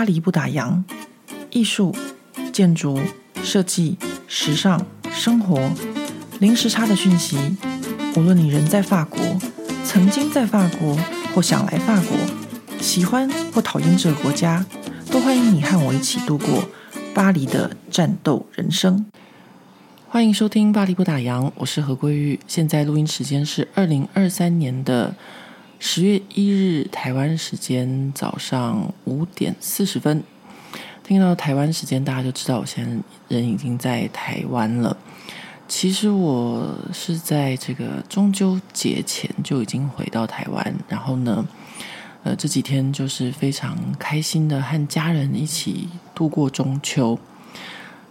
巴黎不打烊，艺术、建筑、设计、时尚、生活，零时差的讯息。无论你人在法国，曾经在法国，或想来法国，喜欢或讨厌这个国家，都欢迎你和我一起度过巴黎的战斗人生。欢迎收听《巴黎不打烊》，我是何桂玉。现在录音时间是二零二三年的十月一日，台湾时间早上五点四十分。听到台湾时间，大家就知道我现在人已经在台湾了。其实我是在这个中秋节前就已经回到台湾，然后呢，呃，这几天就是非常开心的和家人一起度过中秋。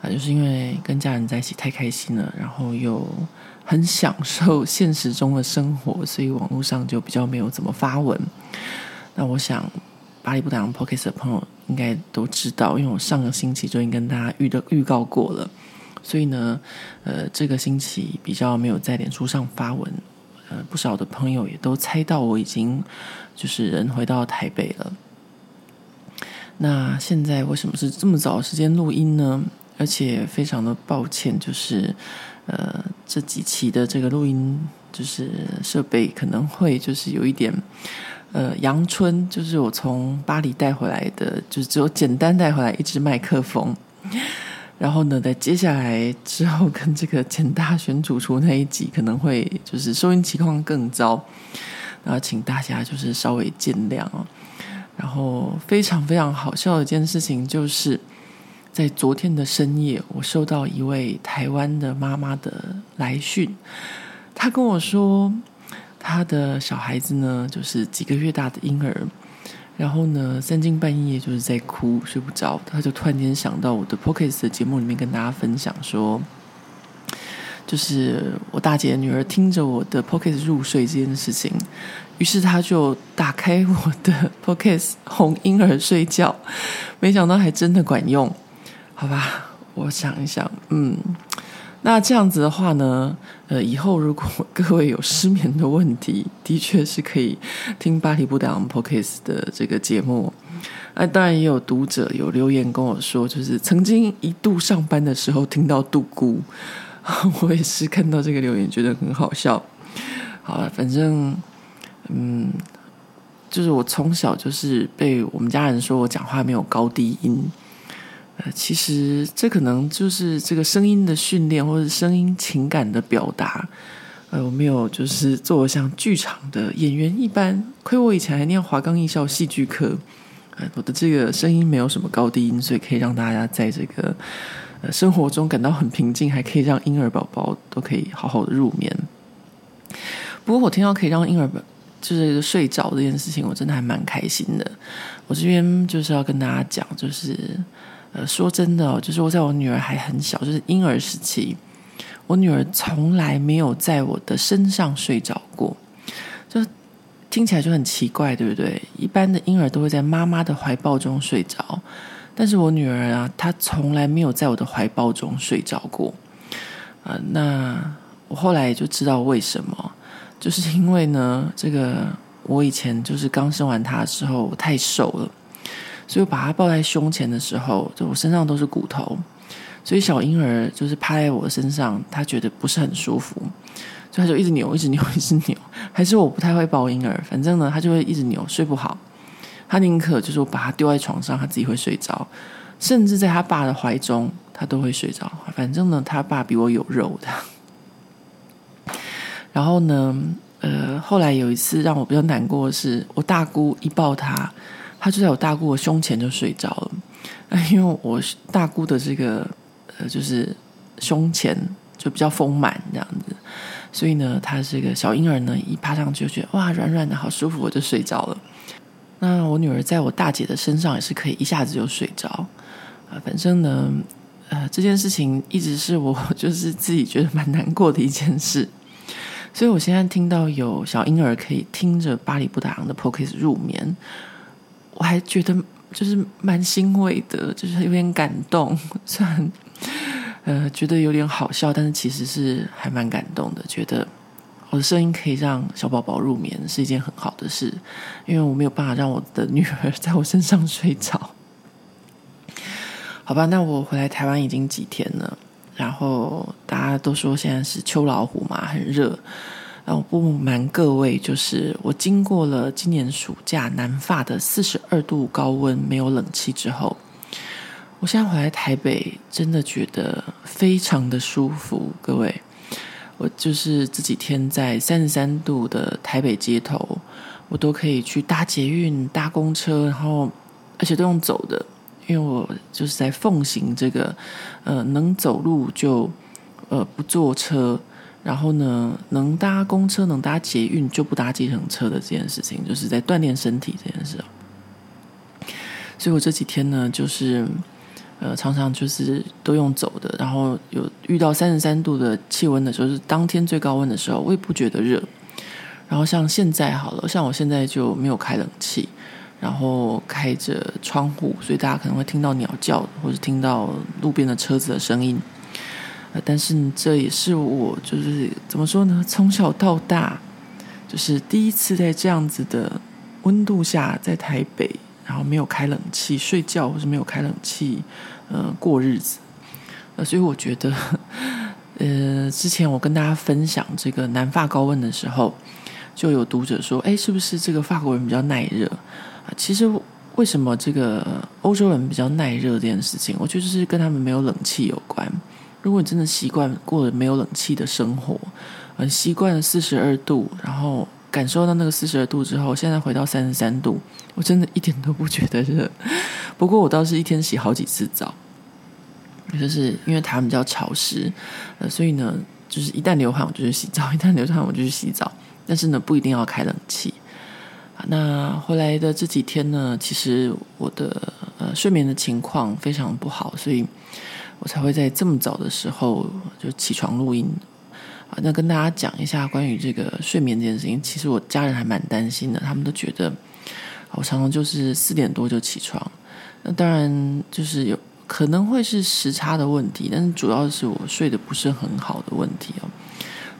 啊，就是因为跟家人在一起太开心了，然后又很享受现实中的生活，所以网络上就比较没有怎么发文。那我想，巴黎不打烊 Podcast 的朋友应该都知道，因为我上个星期就已经跟大家预的预告过了，所以呢，呃，这个星期比较没有在脸书上发文。呃，不少的朋友也都猜到我已经就是人回到台北了。那现在为什么是这么早的时间录音呢？而且非常的抱歉，就是呃这几期的这个录音就是设备可能会就是有一点呃阳春，就是我从巴黎带回来的，就是只有简单带回来一支麦克风，然后呢，在接下来之后跟这个简大选主厨那一集可能会就是收音情况更糟，然后请大家就是稍微见谅哦。然后非常非常好笑的一件事情就是。在昨天的深夜，我收到一位台湾的妈妈的来讯，她跟我说，她的小孩子呢，就是几个月大的婴儿，然后呢，三更半夜就是在哭，睡不着，她就突然间想到我的 Podcast 的节目里面跟大家分享说，就是我大姐的女儿听着我的 Podcast 入睡这件事情，于是她就打开我的 Podcast 哄婴儿睡觉，没想到还真的管用。好吧，我想一想，嗯，那这样子的话呢，呃，以后如果 各位有失眠的问题，的确是可以听巴黎不打烊 Podcast 的这个节目。那当然也有读者有留言跟我说，就是曾经一度上班的时候听到杜姑，我也是看到这个留言觉得很好笑。好了，反正，嗯，就是我从小就是被我们家人说我讲话没有高低音。其实这可能就是这个声音的训练，或者声音情感的表达。呃，我没有就是做像剧场的演员一般，亏我以前还念华冈艺校戏剧课。呃，我的这个声音没有什么高低音，所以可以让大家在这个呃生活中感到很平静，还可以让婴儿宝宝都可以好好的入眠。不过我听到可以让婴儿就是睡着这件事情，我真的还蛮开心的。我这边就是要跟大家讲，就是。呃，说真的哦，就是我在我女儿还很小，就是婴儿时期，我女儿从来没有在我的身上睡着过，就听起来就很奇怪，对不对？一般的婴儿都会在妈妈的怀抱中睡着，但是我女儿啊，她从来没有在我的怀抱中睡着过。啊、那我后来就知道为什么，就是因为呢，这个我以前就是刚生完她的时候，我太瘦了。所以我把他抱在胸前的时候，就我身上都是骨头，所以小婴儿就是趴在我身上，他觉得不是很舒服，所以他就一直扭，一直扭，一直扭。还是我不太会抱婴儿，反正呢，他就会一直扭，睡不好。他宁可就是我把他丢在床上，他自己会睡着，甚至在他爸的怀中，他都会睡着。反正呢，他爸比我有肉的。然后呢，呃，后来有一次让我比较难过的是，我大姑一抱他。他就在我大姑的胸前就睡着了，因为我大姑的这个呃，就是胸前就比较丰满这样子，所以呢，他这个小婴儿呢一趴上去就觉得哇，软软的好舒服，我就睡着了。那我女儿在我大姐的身上也是可以一下子就睡着啊，反正呢，呃，这件事情一直是我 就是自己觉得蛮难过的一件事，所以我现在听到有小婴儿可以听着巴黎布达昂的 Podcast 入眠。我还觉得就是蛮欣慰的，就是有点感动，虽然呃觉得有点好笑，但是其实是还蛮感动的。觉得我的声音可以让小宝宝入眠是一件很好的事，因为我没有办法让我的女儿在我身上睡着。好吧，那我回来台湾已经几天了，然后大家都说现在是秋老虎嘛，很热。然后不瞒各位，就是我经过了今年暑假南发的四十二度高温，没有冷气之后，我现在回来台北，真的觉得非常的舒服。各位，我就是这几天在三十三度的台北街头，我都可以去搭捷运、搭公车，然后而且都用走的。因为我就是在奉行这个，呃，能走路就呃不坐车，然后呢，能搭公车、能搭捷运就不搭计程车的这件事情，就是在锻炼身体这件事。所以我这几天呢，就是呃常常就是都用走的，然后有遇到三十三度的气温的时候，是当天最高温的时候，我也不觉得热。然后像现在好了，像我现在就没有开冷气。然后开着窗户，所以大家可能会听到鸟叫，或者听到路边的车子的声音。呃，但是这也是我就是怎么说呢？从小到大，就是第一次在这样子的温度下，在台北，然后没有开冷气睡觉，或是没有开冷气，呃，过日子。呃，所以我觉得，呃，之前我跟大家分享这个南法高温的时候，就有读者说：“哎，是不是这个法国人比较耐热？”啊其实，为什么这个欧洲人比较耐热这件事情，我觉得是跟他们没有冷气有关。如果你真的习惯过了没有冷气的生活，很习惯了四十二度，然后感受到那个四十二度之后，现在回到三十三度，我真的一点都不觉得热。不过我倒是一天洗好几次澡，就是因为台湾比较潮湿，呃，所以呢，就是一旦流汗我就去洗澡，一旦流汗我就去洗澡。但是呢，不一定要开冷气。那后来的这几天呢，其实我的呃睡眠的情况非常不好，所以我才会在这么早的时候就起床录音啊。那跟大家讲一下关于这个睡眠这件事情，其实我家人还蛮担心的，他们都觉得我常常就是四点多就起床。那当然就是有可能会是时差的问题，但是主要是我睡得不是很好的问题哦。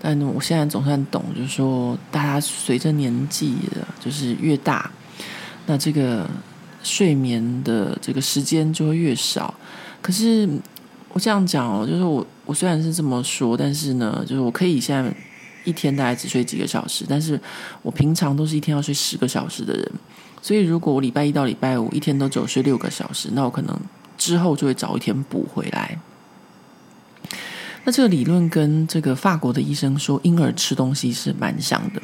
但我现在总算懂，就是说，大家随着年纪的，就是越大，那这个睡眠的这个时间就会越少。可是我这样讲哦，就是我我虽然是这么说，但是呢，就是我可以现在一天大概只睡几个小时，但是我平常都是一天要睡十个小时的人。所以如果我礼拜一到礼拜五一天都只有睡六个小时，那我可能之后就会找一天补回来。那这个理论跟这个法国的医生说婴儿吃东西是蛮像的。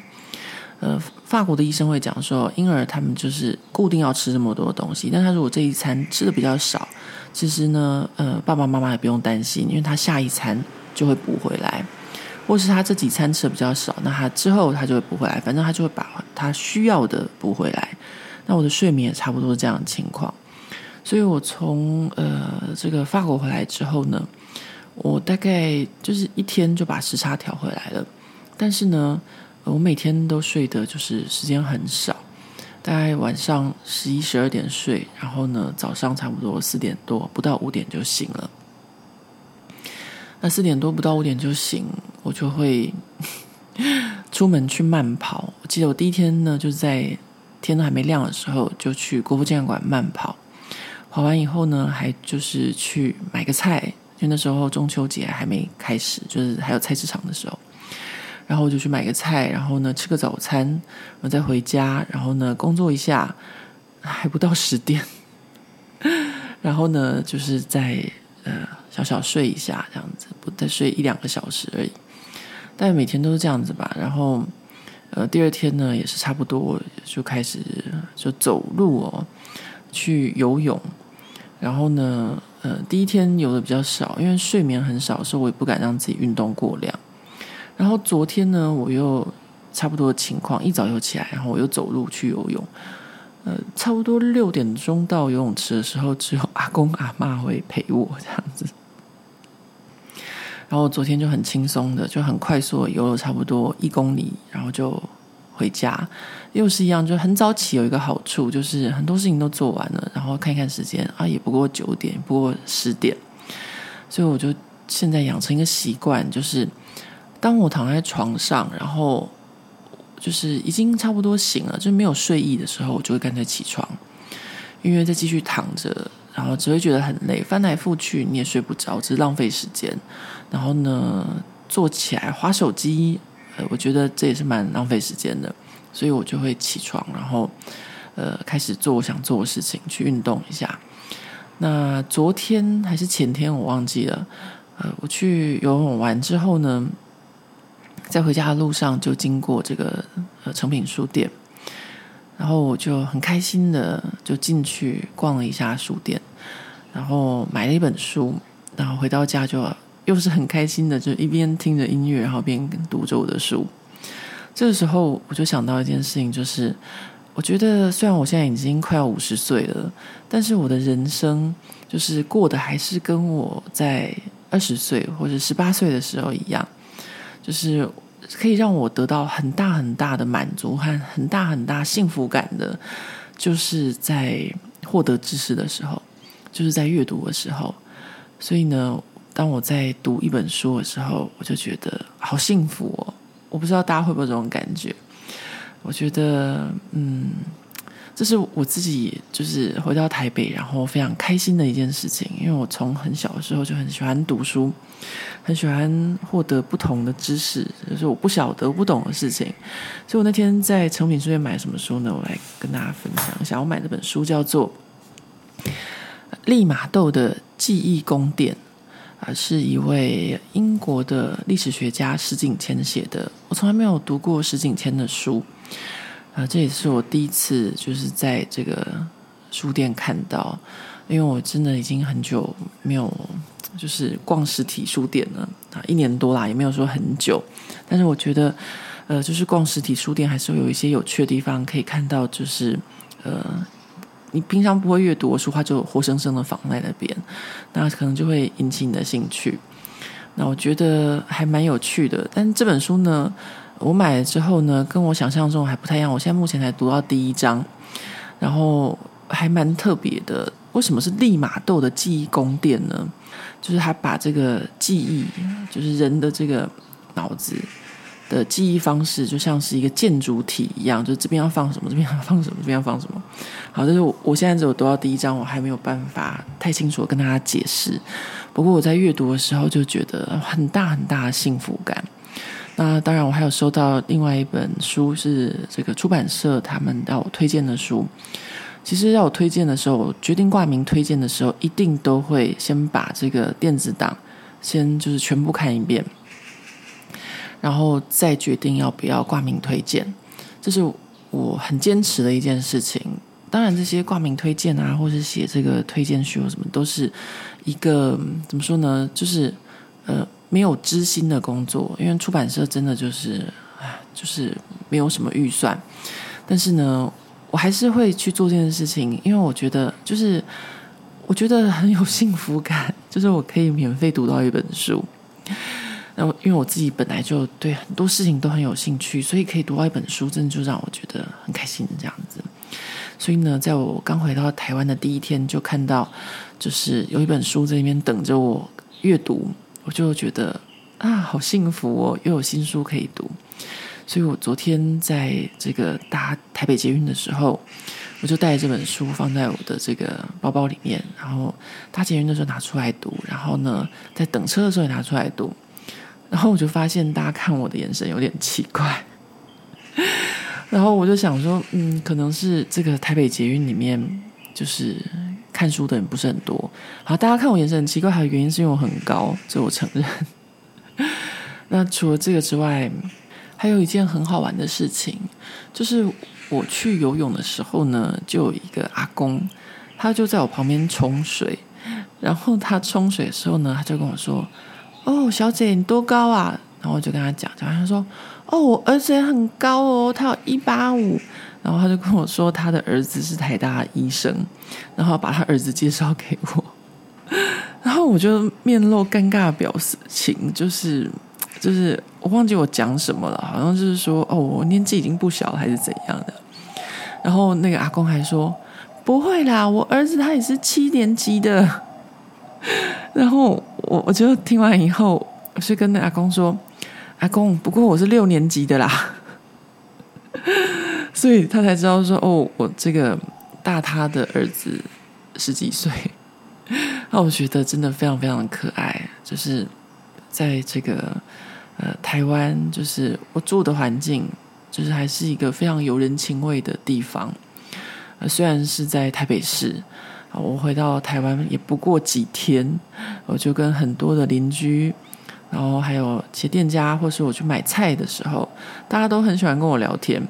呃，法国的医生会讲说，婴儿他们就是固定要吃这么多东西，但他如果这一餐吃的比较少，其实呢，呃，爸爸妈妈也不用担心，因为他下一餐就会补回来，或是他这几餐吃的比较少，那他之后他就会补回来，反正他就会把他需要的补回来。那我的睡眠也差不多这样的情况，所以我从呃这个法国回来之后呢。我大概就是一天就把时差调回来了，但是呢，我每天都睡的就是时间很少，大概晚上十一十二点睡，然后呢，早上差不多四点多不到五点就醒了。那四点多不到五点就醒，我就会 出门去慢跑。我记得我第一天呢，就在天都还没亮的时候就去国父纪念馆慢跑，跑完以后呢，还就是去买个菜。因为那时候中秋节还没开始，就是还有菜市场的时候，然后我就去买个菜，然后呢吃个早餐，然后再回家，然后呢工作一下，还不到十点，然后呢就是再呃小小睡一下这样子，不再睡一两个小时而已。但每天都是这样子吧。然后呃第二天呢也是差不多就开始就走路哦，去游泳，然后呢。呃，第一天游的比较少，因为睡眠很少，所以我也不敢让自己运动过量。然后昨天呢，我又差不多情况，一早又起来，然后我又走路去游泳。呃，差不多六点钟到游泳池的时候，只有阿公阿妈会陪我这样子。然后昨天就很轻松的，就很快速的游了差不多一公里，然后就。回家又是一样，就很早起有一个好处，就是很多事情都做完了，然后看一看时间啊，也不过九点，不过十点，所以我就现在养成一个习惯，就是当我躺在床上，然后就是已经差不多醒了，就没有睡意的时候，我就会干脆起床，因为再继续躺着，然后只会觉得很累，翻来覆去你也睡不着，只是浪费时间。然后呢，坐起来划手机，呃，我觉得这也是蛮浪费时间的，所以我就会起床，然后呃开始做我想做的事情，去运动一下。那昨天还是前天我忘记了，呃，我去游泳完之后呢，在回家的路上就经过这个呃诚品书店。然后我就很开心的就进去逛了一下书店，然后买了一本书，然后回到家就又是很开心的，就一边听着音乐，然后边读着我的书。这个时候我就想到一件事情，就是我觉得虽然我现在已经快要五十岁了，但是我的人生就是过得还是跟我在二十岁或者十八岁的时候一样，就是。可以让我得到很大很大的满足和很大很大幸福感的，就是在获得知识的时候，就是在阅读的时候。所以呢，当我在读一本书的时候，我就觉得好幸福哦！我不知道大家会不会有这种感觉？我觉得，嗯。这是我自己就是回到台北，然后非常开心的一件事情。因为我从很小的时候就很喜欢读书，很喜欢获得不同的知识，就是我不晓得、不懂的事情。所以我那天在诚品书店买什么书呢？我来跟大家分享一下。我买的本书叫做《利玛窦的记忆宫殿》，啊，是一位英国的历史学家石景谦写的。我从来没有读过石景谦的书。啊，这也是我第一次就是在这个书店看到，因为我真的已经很久没有就是逛实体书店了啊，一年多啦，也没有说很久。但是我觉得，呃，就是逛实体书店还是会有一些有趣的地方，可以看到就是呃，你平常不会阅读的书，它就活生生的放在那边，那可能就会引起你的兴趣。那我觉得还蛮有趣的，但这本书呢，我买了之后呢，跟我想象中还不太一样。我现在目前才读到第一章，然后还蛮特别的。为什么是利玛窦的记忆宫殿呢？就是他把这个记忆，就是人的这个脑子的记忆方式，就像是一个建筑体一样，就是这边要放什么，这边要放什么，这边要放什么。好，就是我我现在只有读到第一章，我还没有办法太清楚跟大家解释。不过我在阅读的时候就觉得很大很大的幸福感。那当然，我还有收到另外一本书，是这个出版社他们要我推荐的书。其实要我推荐的时候，决定挂名推荐的时候，一定都会先把这个电子档先就是全部看一遍，然后再决定要不要挂名推荐。这是我很坚持的一件事情。当然，这些挂名推荐啊，或是写这个推荐序或什么，都是一个怎么说呢？就是呃。没有知心的工作，因为出版社真的就是，唉，就是没有什么预算。但是呢，我还是会去做这件事情，因为我觉得，就是我觉得很有幸福感，就是我可以免费读到一本书。那因为我自己本来就对很多事情都很有兴趣，所以可以读到一本书，真的就让我觉得很开心这样子。所以呢，在我刚回到台湾的第一天，就看到就是有一本书在那边等着我阅读。我就觉得啊，好幸福哦，又有新书可以读。所以我昨天在这个搭台北捷运的时候，我就带着这本书放在我的这个包包里面，然后搭捷运的时候拿出来读，然后呢，在等车的时候也拿出来读。然后我就发现大家看我的眼神有点奇怪，然后我就想说，嗯，可能是这个台北捷运里面就是。看书的人不是很多，好，大家看我眼神很奇怪，还有原因是因为我很高，这我承认。那除了这个之外，还有一件很好玩的事情，就是我去游泳的时候呢，就有一个阿公，他就在我旁边冲水，然后他冲水的时候呢，他就跟我说：“哦，小姐你多高啊？”然后我就跟他讲，讲他说：“哦，我儿子也很高哦，他有一八五。”然后他就跟我说，他的儿子是台大医生，然后把他儿子介绍给我，然后我就面露尴尬表情，就是就是我忘记我讲什么了，好像就是说哦，我年纪已经不小了，还是怎样的。然后那个阿公还说不会啦，我儿子他也是七年级的。然后我我就听完以后，我是跟那阿公说，阿公，不过我是六年级的啦。所以他才知道说哦，我这个大他的儿子十几岁，那我觉得真的非常非常的可爱，就是在这个呃台湾，就是我住的环境，就是还是一个非常有人情味的地方。虽然是在台北市，我回到台湾也不过几天，我就跟很多的邻居。然后还有些店家，或是我去买菜的时候，大家都很喜欢跟我聊天，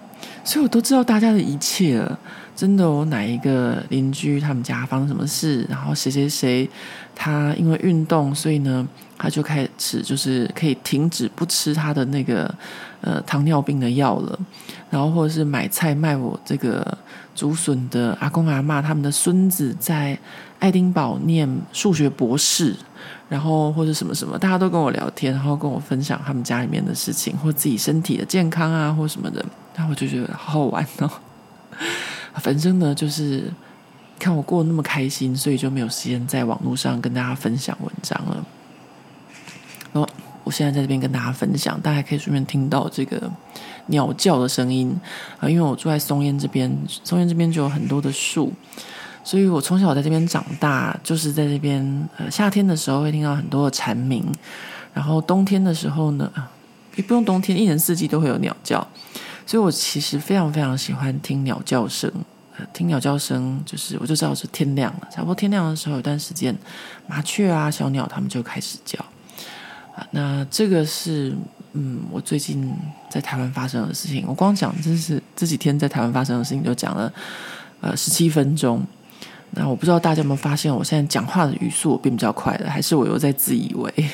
所以我都知道大家的一切了。真的，我哪一个邻居他们家发生什么事，然后谁谁谁他因为运动，所以呢他就开始就是可以停止不吃他的那个呃糖尿病的药了。然后或者是买菜卖我这个竹笋的阿公阿嬷，他们的孙子在爱丁堡念数学博士。然后或者什么什么，大家都跟我聊天，然后跟我分享他们家里面的事情，或自己身体的健康啊，或什么的，然后我就觉得好好玩哦。反正呢，就是看我过得那么开心，所以就没有时间在网络上跟大家分享文章了。然后我现在在这边跟大家分享，大家可以顺便听到这个鸟叫的声音啊，因为我住在松烟这边，松烟这边就有很多的树。所以我从小在这边长大，就是在这边。呃，夏天的时候会听到很多的蝉鸣，然后冬天的时候呢，也不用冬天，一年四季都会有鸟叫。所以我其实非常非常喜欢听鸟叫声。听鸟叫声，就是我就知道是天亮了。差不多天亮的时候，有段时间，麻雀啊、小鸟它们就开始叫。啊，那这个是嗯，我最近在台湾发生的事情。我光讲这是这几天在台湾发生的事情，就讲了呃十七分钟。那我不知道大家有没有发现，我现在讲话的语速变比较快了，还是我又在自以为？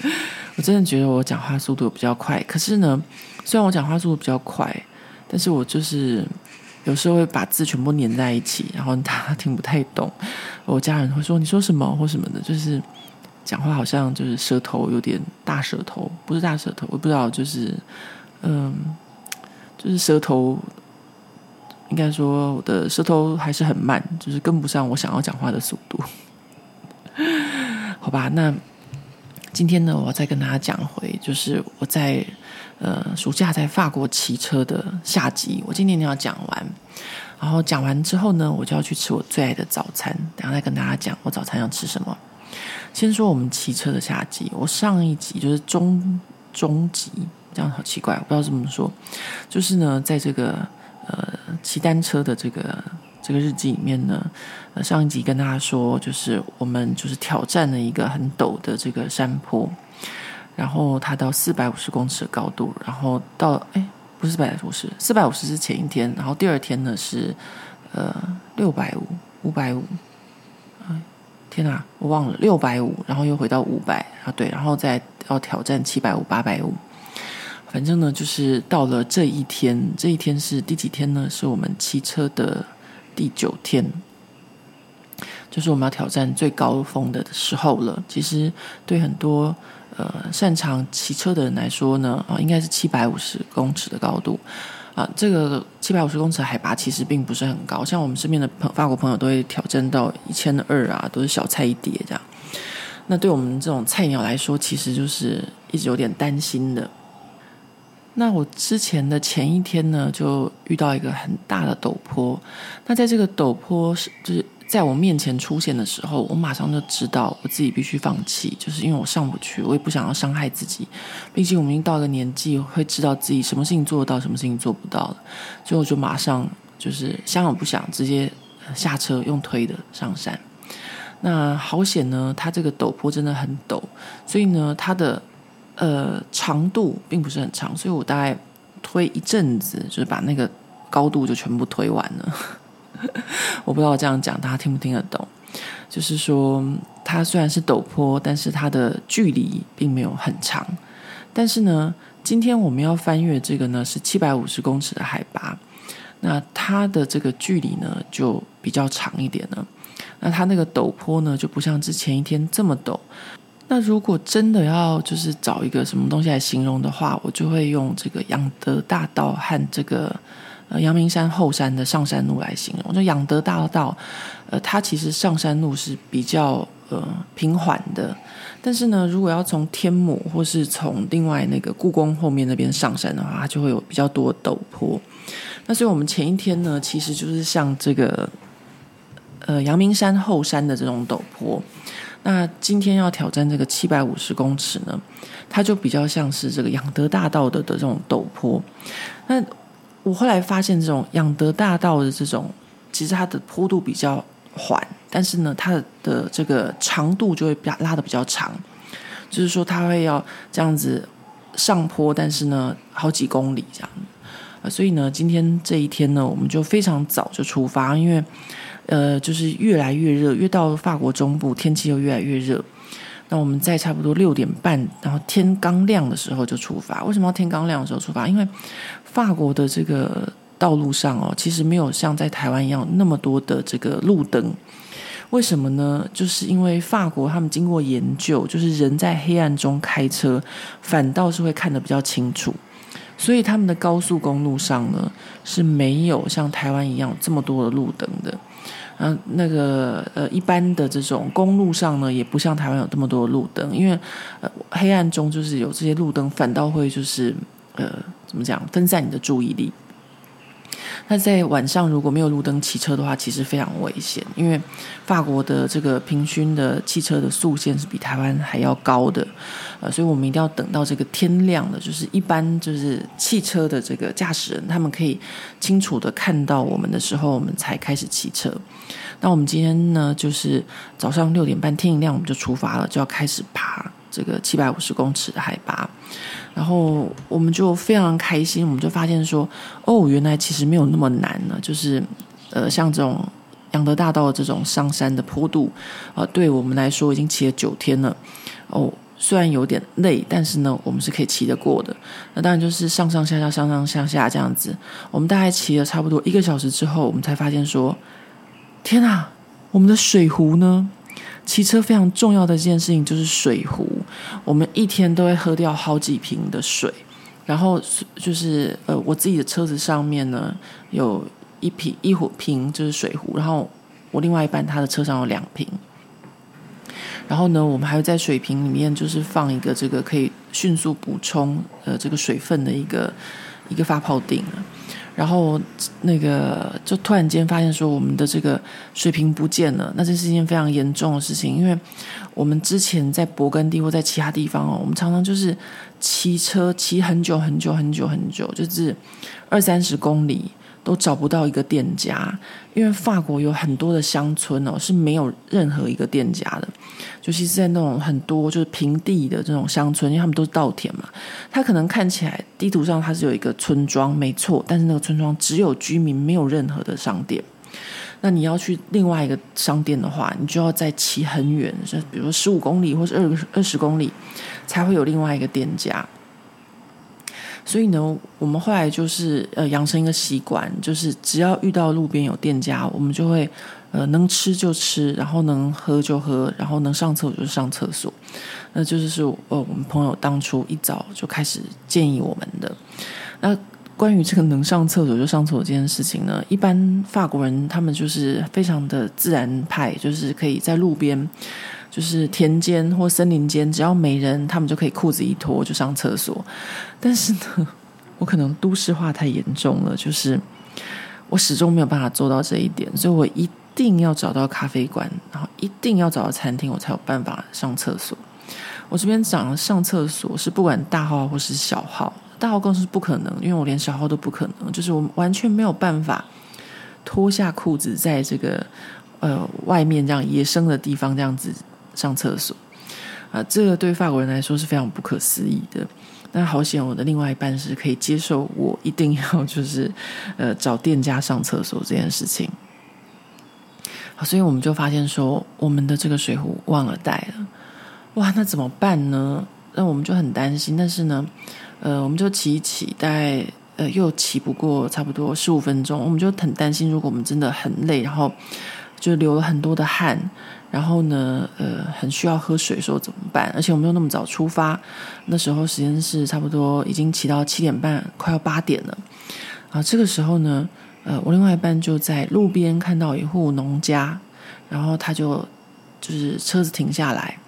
我真的觉得我讲话速度比较快，可是呢，虽然我讲话速度比较快，但是我就是有时候会把字全部粘在一起，然后他听不太懂。我家人会说你说什么或什么的，就是讲话好像就是舌头有点大舌头，不是大舌头，我不知道，就是嗯，就是舌头。应该说，我的舌头还是很慢，就是跟不上我想要讲话的速度。好吧，那今天呢，我要再跟大家讲回，就是我在呃暑假在法国骑车的下集。我今天要讲完，然后讲完之后呢，我就要去吃我最爱的早餐。等下再跟大家讲我早餐要吃什么。先说我们骑车的下集，我上一集就是中中集，这样好奇怪，我不知道怎么说。就是呢，在这个。呃，骑单车的这个这个日记里面呢，呃，上一集跟大家说，就是我们就是挑战了一个很陡的这个山坡，然后它到四百五十公尺的高度，然后到哎，不是四百五十，四百五十是前一天，然后第二天呢是呃六百五，五百五，天哪，我忘了六百五，然后又回到五百啊，对，然后再要挑战七百五，八百五。反正呢，就是到了这一天，这一天是第几天呢？是我们骑车的第九天，就是我们要挑战最高峰的时候了。其实对很多呃擅长骑车的人来说呢，啊，应该是七百五十公尺的高度啊。这个七百五十公尺海拔其实并不是很高，像我们身边的朋法国朋友都会挑战到一千二啊，都是小菜一碟这样。那对我们这种菜鸟来说，其实就是一直有点担心的。那我之前的前一天呢，就遇到一个很大的陡坡。那在这个陡坡是就是在我面前出现的时候，我马上就知道我自己必须放弃，就是因为我上不去，我也不想要伤害自己。毕竟我们已经到了年纪，会知道自己什么事情做得到，什么事情做不到了。所以我就马上就是想也不想，直接下车用推的上山。那好险呢，它这个陡坡真的很陡，所以呢，它的。呃，长度并不是很长，所以我大概推一阵子，就是把那个高度就全部推完了。我不知道这样讲大家听不听得懂？就是说，它虽然是陡坡，但是它的距离并没有很长。但是呢，今天我们要翻越这个呢，是七百五十公尺的海拔，那它的这个距离呢就比较长一点了。那它那个陡坡呢，就不像之前一天这么陡。那如果真的要就是找一个什么东西来形容的话，我就会用这个养德大道和这个呃阳明山后山的上山路来形容。就养德大道，呃，它其实上山路是比较呃平缓的，但是呢，如果要从天母或是从另外那个故宫后面那边上山的话，它就会有比较多陡坡。那所以我们前一天呢，其实就是像这个。呃阳明山后山的这种陡坡。那今天要挑战这个七百五十公尺呢，它就比较像是这个养德大道的的这种陡坡。那我后来发现，这种养德大道的这种，其实它的坡度比较缓，但是呢，它的这个长度就会比较拉得比较长，就是说它会要这样子上坡，但是呢，好几公里这样。所以呢，今天这一天呢，我们就非常早就出发，因为呃，就是越来越热，越到法国中部，天气又越来越热。那我们在差不多六点半，然后天刚亮的时候就出发。为什么要天刚亮的时候出发？因为法国的这个道路上哦，其实没有像在台湾一样那么多的这个路灯。为什么呢？就是因为法国他们经过研究，就是人在黑暗中开车，反倒是会看得比较清楚。所以他们的高速公路上呢，是没有像台湾一样这么多的路灯的。嗯、那个呃，一般的这种公路上呢，也不像台湾有这么多路灯，因为呃，黑暗中就是有这些路灯，反倒会就是呃，怎么讲，分散你的注意力。那在晚上如果没有路灯骑车的话，其实非常危险，因为法国的这个平均的汽车的速限是比台湾还要高的，呃，所以我们一定要等到这个天亮了，就是一般就是汽车的这个驾驶人他们可以清楚的看到我们的时候，我们才开始骑车。那我们今天呢，就是早上六点半天一亮我们就出发了，就要开始爬这个七百五十公尺的海拔。然后我们就非常开心，我们就发现说，哦，原来其实没有那么难呢。就是，呃，像这种仰德大道的这种上山的坡度，呃，对我们来说已经骑了九天了。哦，虽然有点累，但是呢，我们是可以骑得过的。那当然就是上上下下、上上下下这样子。我们大概骑了差不多一个小时之后，我们才发现说，天啊，我们的水壶呢？骑车非常重要的一件事情就是水壶，我们一天都会喝掉好几瓶的水，然后就是呃，我自己的车子上面呢有一瓶一壶瓶就是水壶，然后我另外一半他的车上有两瓶，然后呢，我们还会在水瓶里面就是放一个这个可以迅速补充呃这个水分的一个一个发泡錠。然后那个就突然间发现说，我们的这个水平不见了，那这是一件非常严重的事情，因为我们之前在勃艮第或在其他地方哦，我们常常就是骑车骑很久很久很久很久，就是二三十公里。都找不到一个店家，因为法国有很多的乡村哦，是没有任何一个店家的，尤其是在那种很多就是平地的这种乡村，因为他们都是稻田嘛，它可能看起来地图上它是有一个村庄，没错，但是那个村庄只有居民，没有任何的商店。那你要去另外一个商店的话，你就要再骑很远，就比如说十五公里或是二二十公里，才会有另外一个店家。所以呢，我们后来就是呃养成一个习惯，就是只要遇到路边有店家，我们就会呃能吃就吃，然后能喝就喝，然后能上厕所就上厕所。那就是是呃我们朋友当初一早就开始建议我们的。那关于这个能上厕所就上厕所这件事情呢，一般法国人他们就是非常的自然派，就是可以在路边。就是田间或森林间，只要没人，他们就可以裤子一脱就上厕所。但是呢，我可能都市化太严重了，就是我始终没有办法做到这一点，所以我一定要找到咖啡馆，然后一定要找到餐厅，我才有办法上厕所。我这边讲上厕所是不管大号或是小号，大号更是不可能，因为我连小号都不可能，就是我完全没有办法脱下裤子在这个呃外面这样野生的地方这样子。上厕所啊，这个对法国人来说是非常不可思议的。那好险，我的另外一半是可以接受我一定要就是 呃找店家上厕所这件事情。好，所以我们就发现说，我们的这个水壶忘了带了。哇，那怎么办呢？那我们就很担心。但是呢，呃，我们就骑一骑，大概呃又骑不过差不多十五分钟，我们就很担心，如果我们真的很累，然后就流了很多的汗。然后呢，呃，很需要喝水，说怎么办？而且我们又那么早出发，那时候时间是差不多已经骑到七点半，快要八点了。啊，这个时候呢，呃，我另外一半就在路边看到一户农家，然后他就就是车子停下来，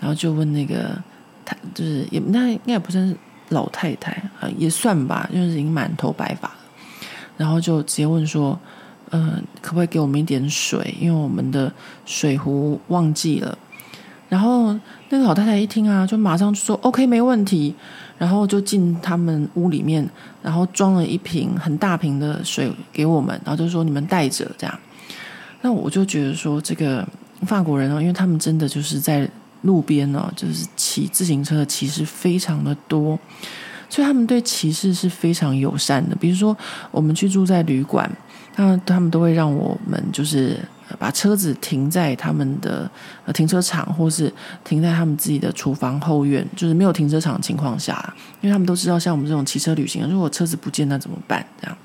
然后就问那个他，就是也那应该也不算是老太太啊，也算吧，就是已经满头白发了。然后就直接问说：“呃，可不可以给我们一点水？因为我们的水壶忘记了。然后那个老太太一听啊，就马上就说 OK，没问题。然后就进他们屋里面，然后装了一瓶很大瓶的水给我们，然后就说你们带着这样。那我就觉得说，这个法国人哦，因为他们真的就是在路边呢，就是骑自行车的骑士非常的多，所以他们对骑士是非常友善的。比如说，我们去住在旅馆，那他们都会让我们就是。把车子停在他们的停车场，或是停在他们自己的厨房后院，就是没有停车场的情况下，因为他们都知道，像我们这种骑车旅行，如果车子不见，那怎么办？这样。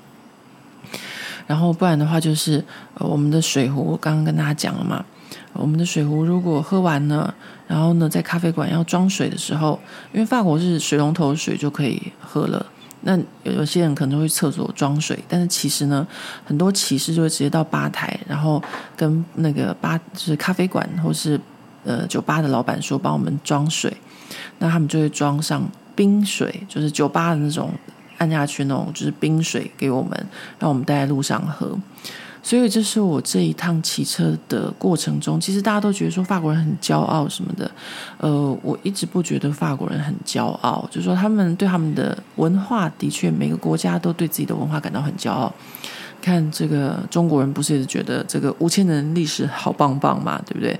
然后不然的话，就是我们的水壶，刚刚跟大家讲了嘛，我们的水壶如果喝完了，然后呢，在咖啡馆要装水的时候，因为法国是水龙头水就可以喝了。那有有些人可能会厕所装水，但是其实呢，很多骑士就会直接到吧台，然后跟那个吧就是咖啡馆或是呃酒吧的老板说帮我们装水，那他们就会装上冰水，就是酒吧的那种按下去那种就是冰水给我们，让我们带在路上喝。所以这是我这一趟骑车的过程中，其实大家都觉得说法国人很骄傲什么的，呃，我一直不觉得法国人很骄傲，就是说他们对他们的文化的确每个国家都对自己的文化感到很骄傲。看这个中国人不是也是觉得这个五千年历史好棒棒嘛，对不对？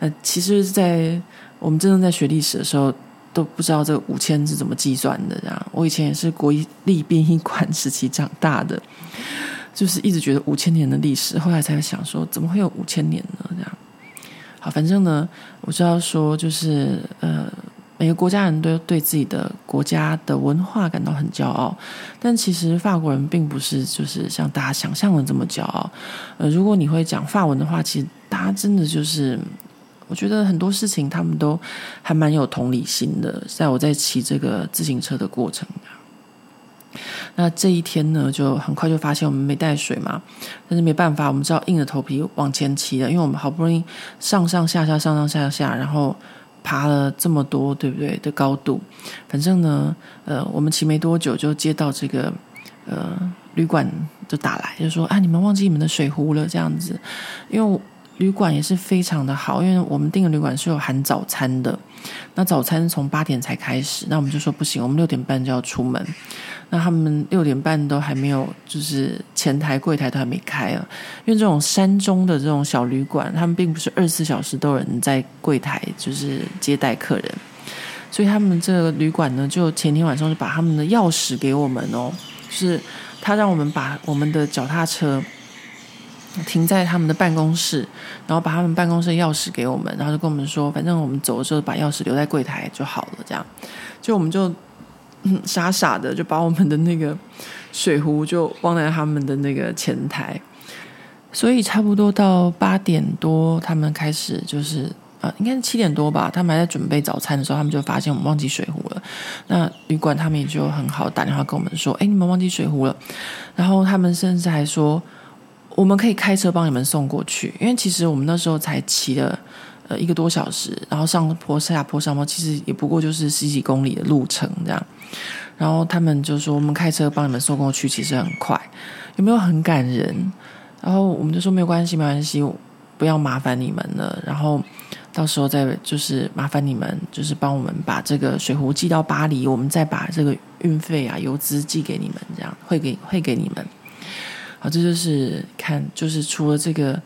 呃，其实，在我们真正在学历史的时候，都不知道这五千是怎么计算的。这样，我以前也是国立殡仪馆时期长大的。就是一直觉得五千年的历史，后来才想说，怎么会有五千年呢？这样，好，反正呢，我知道说，就是呃，每个国家人都对自己的国家的文化感到很骄傲，但其实法国人并不是就是像大家想象的这么骄傲。呃，如果你会讲法文的话，其实大家真的就是，我觉得很多事情他们都还蛮有同理心的。在我在骑这个自行车的过程。那这一天呢，就很快就发现我们没带水嘛，但是没办法，我们只好硬着头皮往前骑了，因为我们好不容易上上下下、上上下下，然后爬了这么多，对不对？的高度，反正呢，呃，我们骑没多久就接到这个呃旅馆就打来，就说啊，你们忘记你们的水壶了，这样子，因为。旅馆也是非常的好，因为我们订的旅馆是有含早餐的。那早餐从八点才开始，那我们就说不行，我们六点半就要出门。那他们六点半都还没有，就是前台柜台都还没开啊。因为这种山中的这种小旅馆，他们并不是二十四小时都有人在柜台，就是接待客人。所以他们这个旅馆呢，就前天晚上就把他们的钥匙给我们哦，是他让我们把我们的脚踏车。停在他们的办公室，然后把他们办公室钥匙给我们，然后就跟我们说，反正我们走的时候把钥匙留在柜台就好了。这样，就我们就傻傻的就把我们的那个水壶就忘在他们的那个前台。所以差不多到八点多，他们开始就是啊，应该是七点多吧，他们还在准备早餐的时候，他们就发现我们忘记水壶了。那旅馆他们也就很好打电话跟我们说，哎，你们忘记水壶了。然后他们甚至还说。我们可以开车帮你们送过去，因为其实我们那时候才骑了呃一个多小时，然后上坡下坡上坡，其实也不过就是十几公里的路程这样。然后他们就说我们开车帮你们送过去，其实很快，有没有很感人？然后我们就说没有关系，没关系，不要麻烦你们了。然后到时候再就是麻烦你们，就是帮我们把这个水壶寄到巴黎，我们再把这个运费啊、油资寄给你们，这样会给会给你们。啊，这就是看，就是除了这个，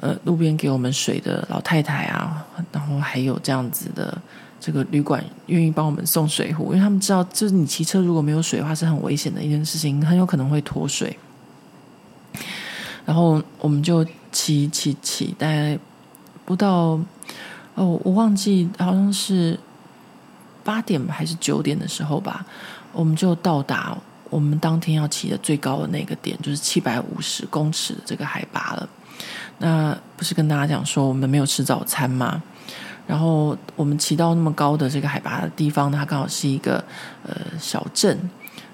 呃，路边给我们水的老太太啊，然后还有这样子的这个旅馆愿意帮我们送水壶，因为他们知道，就是你骑车如果没有水的话是很危险的一件事情，很有可能会脱水。然后我们就骑骑骑，大概不到哦，我忘记好像是八点还是九点的时候吧，我们就到达。我们当天要骑的最高的那个点，就是七百五十公尺的这个海拔了。那不是跟大家讲说我们没有吃早餐吗？然后我们骑到那么高的这个海拔的地方，它刚好是一个呃小镇。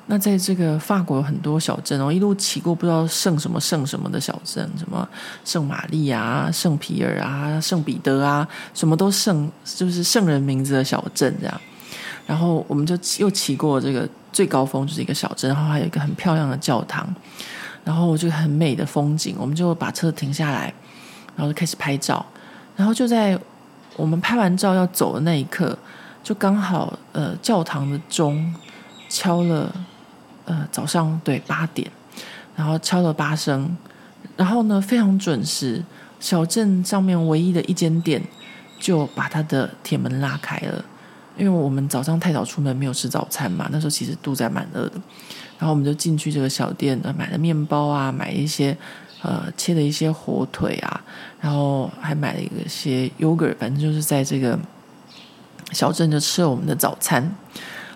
那在这个法国有很多小镇哦，一路骑过不知道圣什么圣什么的小镇，什么圣玛丽啊、圣皮尔啊、圣彼得啊，什么都圣，就是圣人名字的小镇这样。然后我们就又骑过这个最高峰，就是一个小镇，然后还有一个很漂亮的教堂。然后就很美的风景，我们就把车停下来，然后就开始拍照。然后就在我们拍完照要走的那一刻，就刚好呃教堂的钟敲了呃早上对八点，然后敲了八声，然后呢非常准时，小镇上面唯一的一间店就把它的铁门拉开了。因为我们早上太早出门，没有吃早餐嘛，那时候其实肚子还蛮饿的。然后我们就进去这个小店，买了面包啊，买一些呃切的一些火腿啊，然后还买了一些 yogurt，反正就是在这个小镇就吃了我们的早餐。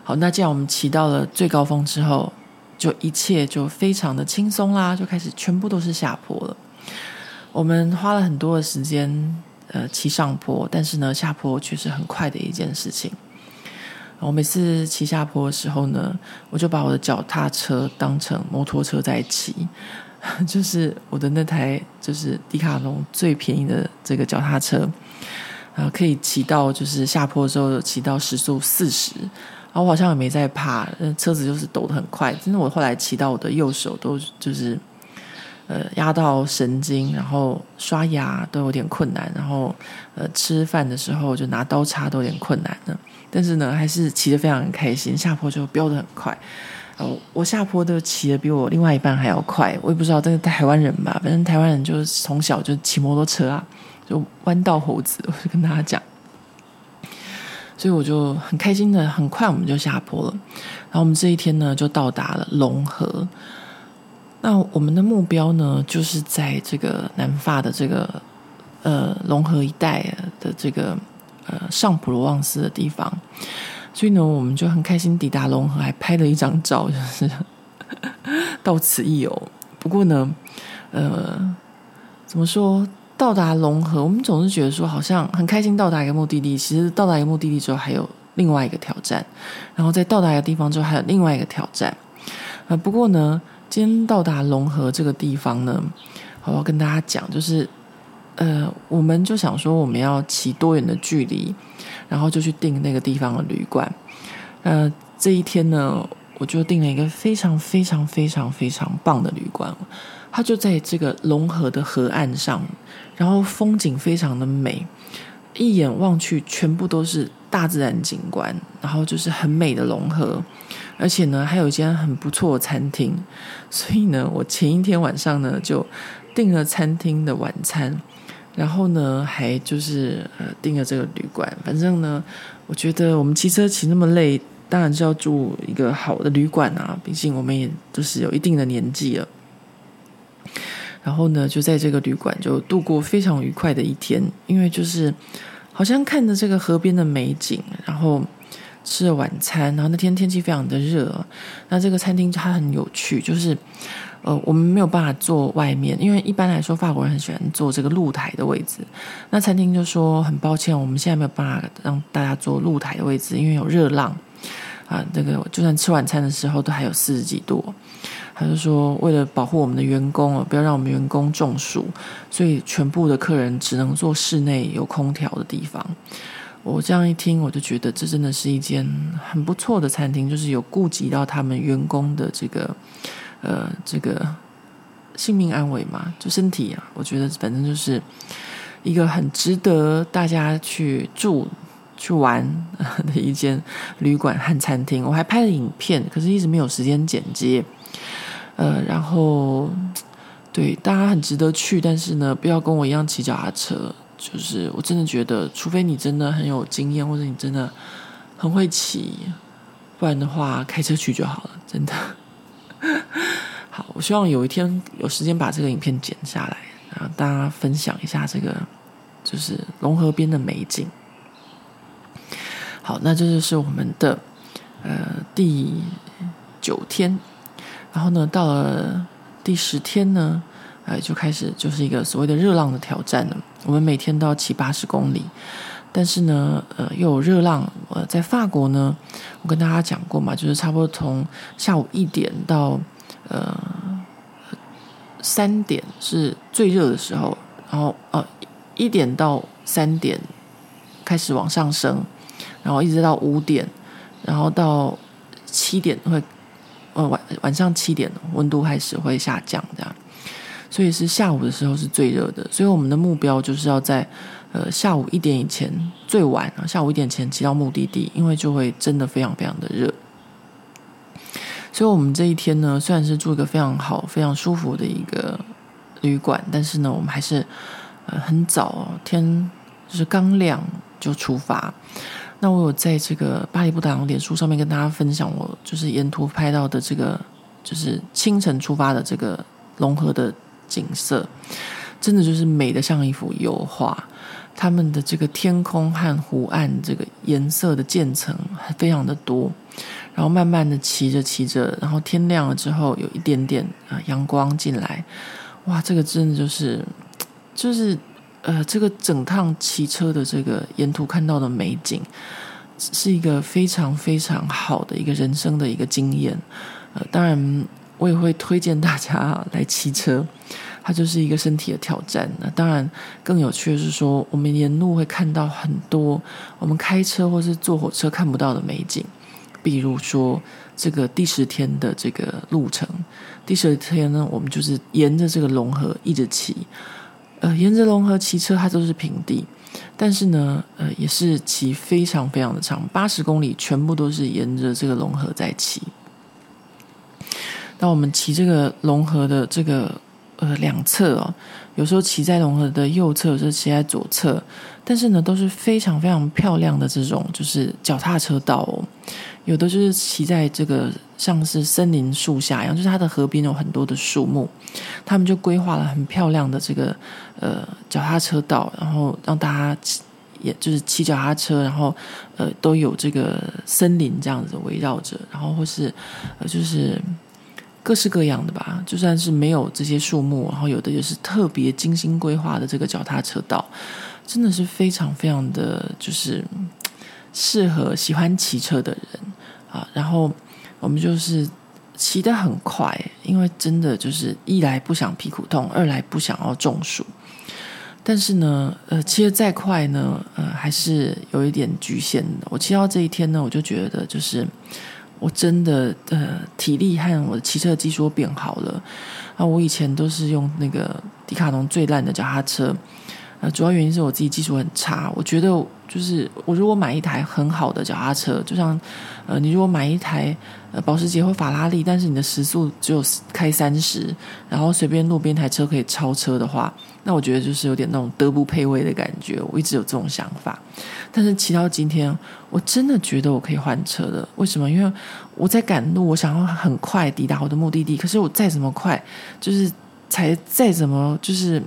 好，那既然我们骑到了最高峰之后，就一切就非常的轻松啦，就开始全部都是下坡了。我们花了很多的时间呃骑上坡，但是呢下坡却是很快的一件事情。我每次骑下坡的时候呢，我就把我的脚踏车当成摩托车在骑，就是我的那台就是迪卡侬最便宜的这个脚踏车，啊，可以骑到就是下坡的时候骑到时速四十，然后我好像也没在怕，车子就是抖得很快，真的我后来骑到我的右手都就是。呃，压到神经，然后刷牙都有点困难，然后呃，吃饭的时候就拿刀叉都有点困难的。但是呢，还是骑得非常开心，下坡就飙得很快。哦、我下坡都骑得比我另外一半还要快。我也不知道这个台湾人吧，反正台湾人就是从小就骑摩托车啊，就弯道猴子。我就跟大家讲，所以我就很开心的，很快我们就下坡了。然后我们这一天呢，就到达了龙河。那我们的目标呢，就是在这个南发的这个呃龙河一带的这个呃上普罗旺斯的地方，所以呢，我们就很开心抵达龙河，还拍了一张照，就是 到此一游。不过呢，呃，怎么说到达龙河，我们总是觉得说好像很开心到达一个目的地，其实到达一个目的地之后还有另外一个挑战，然后在到达一个地方之后还有另外一个挑战。啊、不过呢。今天到达龙河这个地方呢，我要跟大家讲，就是呃，我们就想说我们要骑多远的距离，然后就去订那个地方的旅馆。呃，这一天呢，我就订了一个非常非常非常非常棒的旅馆，它就在这个龙河的河岸上，然后风景非常的美，一眼望去全部都是大自然景观，然后就是很美的龙河。而且呢，还有一间很不错的餐厅，所以呢，我前一天晚上呢就订了餐厅的晚餐，然后呢还就是呃订了这个旅馆。反正呢，我觉得我们骑车骑那么累，当然是要住一个好的旅馆啊，毕竟我们也都是有一定的年纪了。然后呢，就在这个旅馆就度过非常愉快的一天，因为就是好像看着这个河边的美景，然后。吃了晚餐，然后那天天气非常的热。那这个餐厅它很有趣，就是呃，我们没有办法坐外面，因为一般来说法国人很喜欢坐这个露台的位置。那餐厅就说很抱歉，我们现在没有办法让大家坐露台的位置，因为有热浪啊。这个就算吃晚餐的时候都还有四十几度。他就说为了保护我们的员工哦，不要让我们员工中暑，所以全部的客人只能坐室内有空调的地方。我这样一听，我就觉得这真的是一间很不错的餐厅，就是有顾及到他们员工的这个呃这个性命安危嘛，就身体啊，我觉得反正就是一个很值得大家去住去玩 的一间旅馆和餐厅。我还拍了影片，可是一直没有时间剪接。呃，然后对大家很值得去，但是呢，不要跟我一样骑脚踏车。就是我真的觉得，除非你真的很有经验，或者你真的很会骑，不然的话开车去就好了。真的，好，我希望有一天有时间把这个影片剪下来，然后大家分享一下这个就是龙河边的美景。好，那这就是我们的呃第九天，然后呢，到了第十天呢。哎，就开始就是一个所谓的热浪的挑战了。我们每天都要骑八十公里，但是呢，呃，又有热浪。呃，在法国呢，我跟大家讲过嘛，就是差不多从下午一点到呃三点是最热的时候，然后呃一点到三点开始往上升，然后一直到五点，然后到七点会呃晚晚上七点温度开始会下降，这样，所以是下午的时候是最热的。所以我们的目标就是要在呃下午一点以前，最晚啊下午一点前骑到目的地，因为就会真的非常非常的热。所以，我们这一天呢，虽然是住一个非常好、非常舒服的一个旅馆，但是呢，我们还是呃很早，天就是刚亮就出发。那我有在这个巴黎布达朗脸书上面跟大家分享，我就是沿途拍到的这个，就是清晨出发的这个龙河的景色，真的就是美的像一幅油画。他们的这个天空和湖岸这个颜色的渐层还非常的多。然后慢慢的骑着骑着，然后天亮了之后，有一点点啊阳光进来，哇，这个真的就是，就是呃，这个整趟骑车的这个沿途看到的美景，是一个非常非常好的一个人生的一个经验。呃，当然我也会推荐大家来骑车，它就是一个身体的挑战。那当然更有趣的是说，我们沿路会看到很多我们开车或是坐火车看不到的美景。比如说，这个第十天的这个路程，第十天呢，我们就是沿着这个龙河一直骑，呃，沿着龙河骑车，它都是平地，但是呢，呃，也是骑非常非常的长，八十公里，全部都是沿着这个龙河在骑。那我们骑这个龙河的这个呃两侧哦，有时候骑在龙河的右侧，有时候骑在左侧，但是呢，都是非常非常漂亮的这种就是脚踏车道哦。有的就是骑在这个像是森林树下一样，就是它的河边有很多的树木，他们就规划了很漂亮的这个呃脚踏车道，然后让大家也就是骑脚踏车，然后呃都有这个森林这样子围绕着，然后或是呃就是各式各样的吧，就算是没有这些树木，然后有的也是特别精心规划的这个脚踏车道，真的是非常非常的就是适合喜欢骑车的人。啊，然后我们就是骑得很快，因为真的就是一来不想屁股痛，二来不想要中暑。但是呢，呃，骑得再快呢，呃，还是有一点局限的。我骑到这一天呢，我就觉得就是我真的呃体力和我的骑车技术变好了。啊，我以前都是用那个迪卡侬最烂的脚踏车。呃，主要原因是我自己技术很差。我觉得，就是我如果买一台很好的脚踏车，就像呃，你如果买一台呃保时捷或法拉利，但是你的时速只有开三十，然后随便路边台车可以超车的话，那我觉得就是有点那种德不配位的感觉。我一直有这种想法，但是骑到今天，我真的觉得我可以换车的。为什么？因为我在赶路，我想要很快抵达我的目的地，可是我再怎么快，就是踩再怎么就是。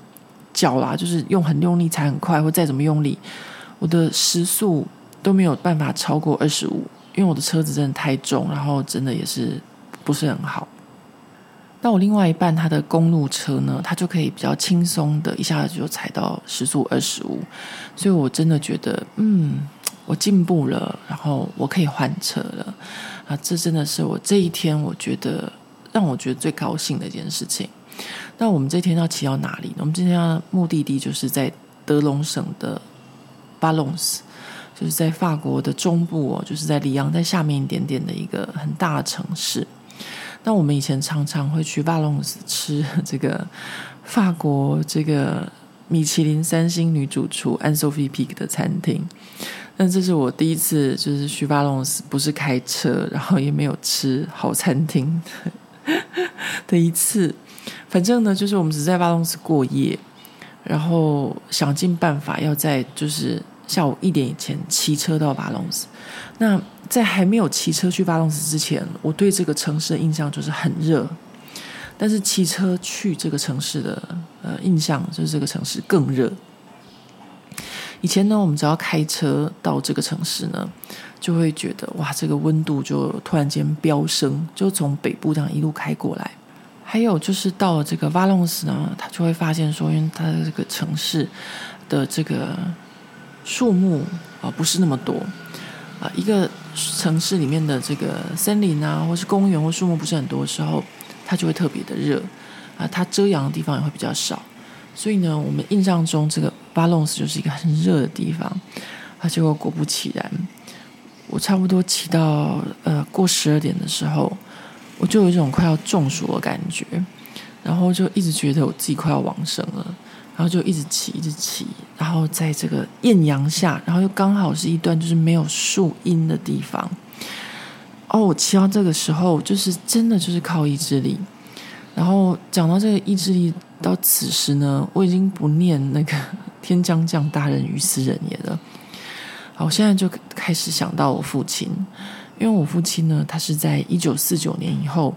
脚啦，就是用很用力踩很快，或再怎么用力，我的时速都没有办法超过二十五，因为我的车子真的太重，然后真的也是不是很好。那我另外一半他的公路车呢，他就可以比较轻松的一下子就踩到时速二十五，所以我真的觉得，嗯，我进步了，然后我可以换车了啊！这真的是我这一天我觉得让我觉得最高兴的一件事情。那我们这天要骑到哪里呢？我们今天要目的地就是在德龙省的巴隆斯，就是在法国的中部哦，就是在里昂在下面一点点的一个很大的城市。那我们以前常常会去巴隆斯吃这个法国这个米其林三星女主厨 Anne-Sophie Pic 的餐厅。但这是我第一次就是去巴隆斯，不是开车，然后也没有吃好餐厅的一次。反正呢，就是我们只在巴隆斯过夜，然后想尽办法要在就是下午一点以前骑车到巴隆斯。那在还没有骑车去巴隆斯之前，我对这个城市的印象就是很热。但是骑车去这个城市的呃印象就是这个城市更热。以前呢，我们只要开车到这个城市呢，就会觉得哇，这个温度就突然间飙升，就从北部这样一路开过来。还有就是到了这个瓦隆斯呢，他就会发现说，因为他的这个城市的这个树木啊不是那么多啊，一个城市里面的这个森林啊，或是公园或树木不是很多的时候，它就会特别的热啊，它遮阳的地方也会比较少，所以呢，我们印象中这个巴隆斯就是一个很热的地方，啊，结果果不其然，我差不多骑到呃过十二点的时候。我就有一种快要中暑的感觉，然后就一直觉得我自己快要往生了，然后就一直骑，一直骑，然后在这个艳阳下，然后又刚好是一段就是没有树荫的地方。哦，我骑到这个时候，就是真的就是靠意志力。然后讲到这个意志力，到此时呢，我已经不念那个“天将降大任于斯人也”了。好，我现在就开始想到我父亲，因为我父亲呢，他是在一九四九年以后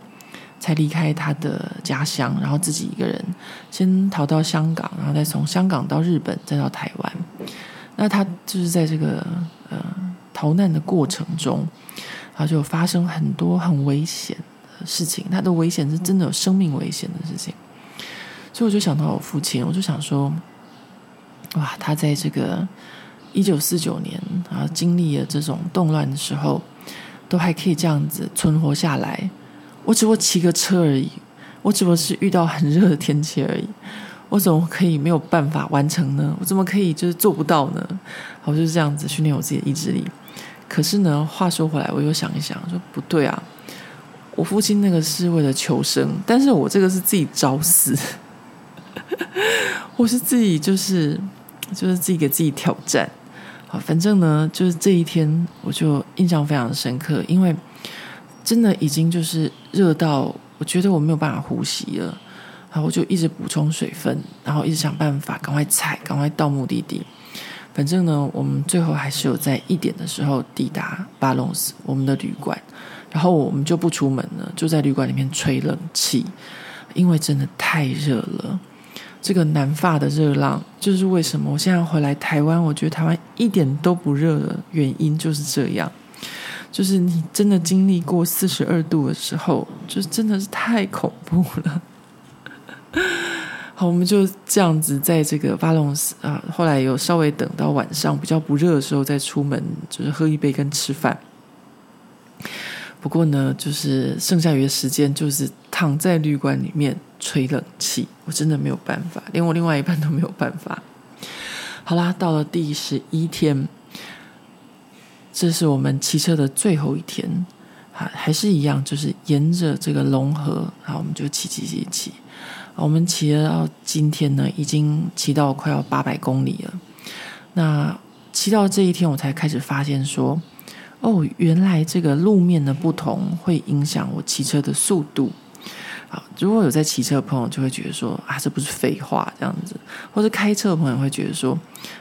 才离开他的家乡，然后自己一个人先逃到香港，然后再从香港到日本，再到台湾。那他就是在这个呃逃难的过程中。然后就发生很多很危险的事情，他的危险是真的有生命危险的事情，所以我就想到我父亲，我就想说，哇，他在这个一九四九年啊，经历了这种动乱的时候，都还可以这样子存活下来。我只不过骑个车而已，我只不过是遇到很热的天气而已，我怎么可以没有办法完成呢？我怎么可以就是做不到呢？我就是这样子训练我自己的意志力。可是呢，话说回来，我又想一想，说不对啊，我父亲那个是为了求生，但是我这个是自己找死，我是自己就是就是自己给自己挑战。好，反正呢，就是这一天我就印象非常深刻，因为真的已经就是热到我觉得我没有办法呼吸了，然后我就一直补充水分，然后一直想办法赶快踩，赶快到目的地。反正呢，我们最后还是有在一点的时候抵达巴隆斯我们的旅馆，然后我们就不出门了，就在旅馆里面吹冷气，因为真的太热了。这个南法的热浪，就是为什么我现在回来台湾，我觉得台湾一点都不热的原因就是这样，就是你真的经历过四十二度的时候，就真的是太恐怖了。好，我们就这样子在这个巴隆斯啊，后来有稍微等到晚上比较不热的时候再出门，就是喝一杯跟吃饭。不过呢，就是剩下余的时间就是躺在旅馆里面吹冷气，我真的没有办法，连我另外一半都没有办法。好啦，到了第十一天，这是我们骑车的最后一天，还还是一样，就是沿着这个龙河，然后我们就骑骑骑骑。我们骑了到今天呢，已经骑到快要八百公里了。那骑到这一天，我才开始发现说，哦，原来这个路面的不同会影响我骑车的速度。好，如果有在骑车的朋友就会觉得说，啊，这不是废话这样子；或者开车的朋友会觉得说，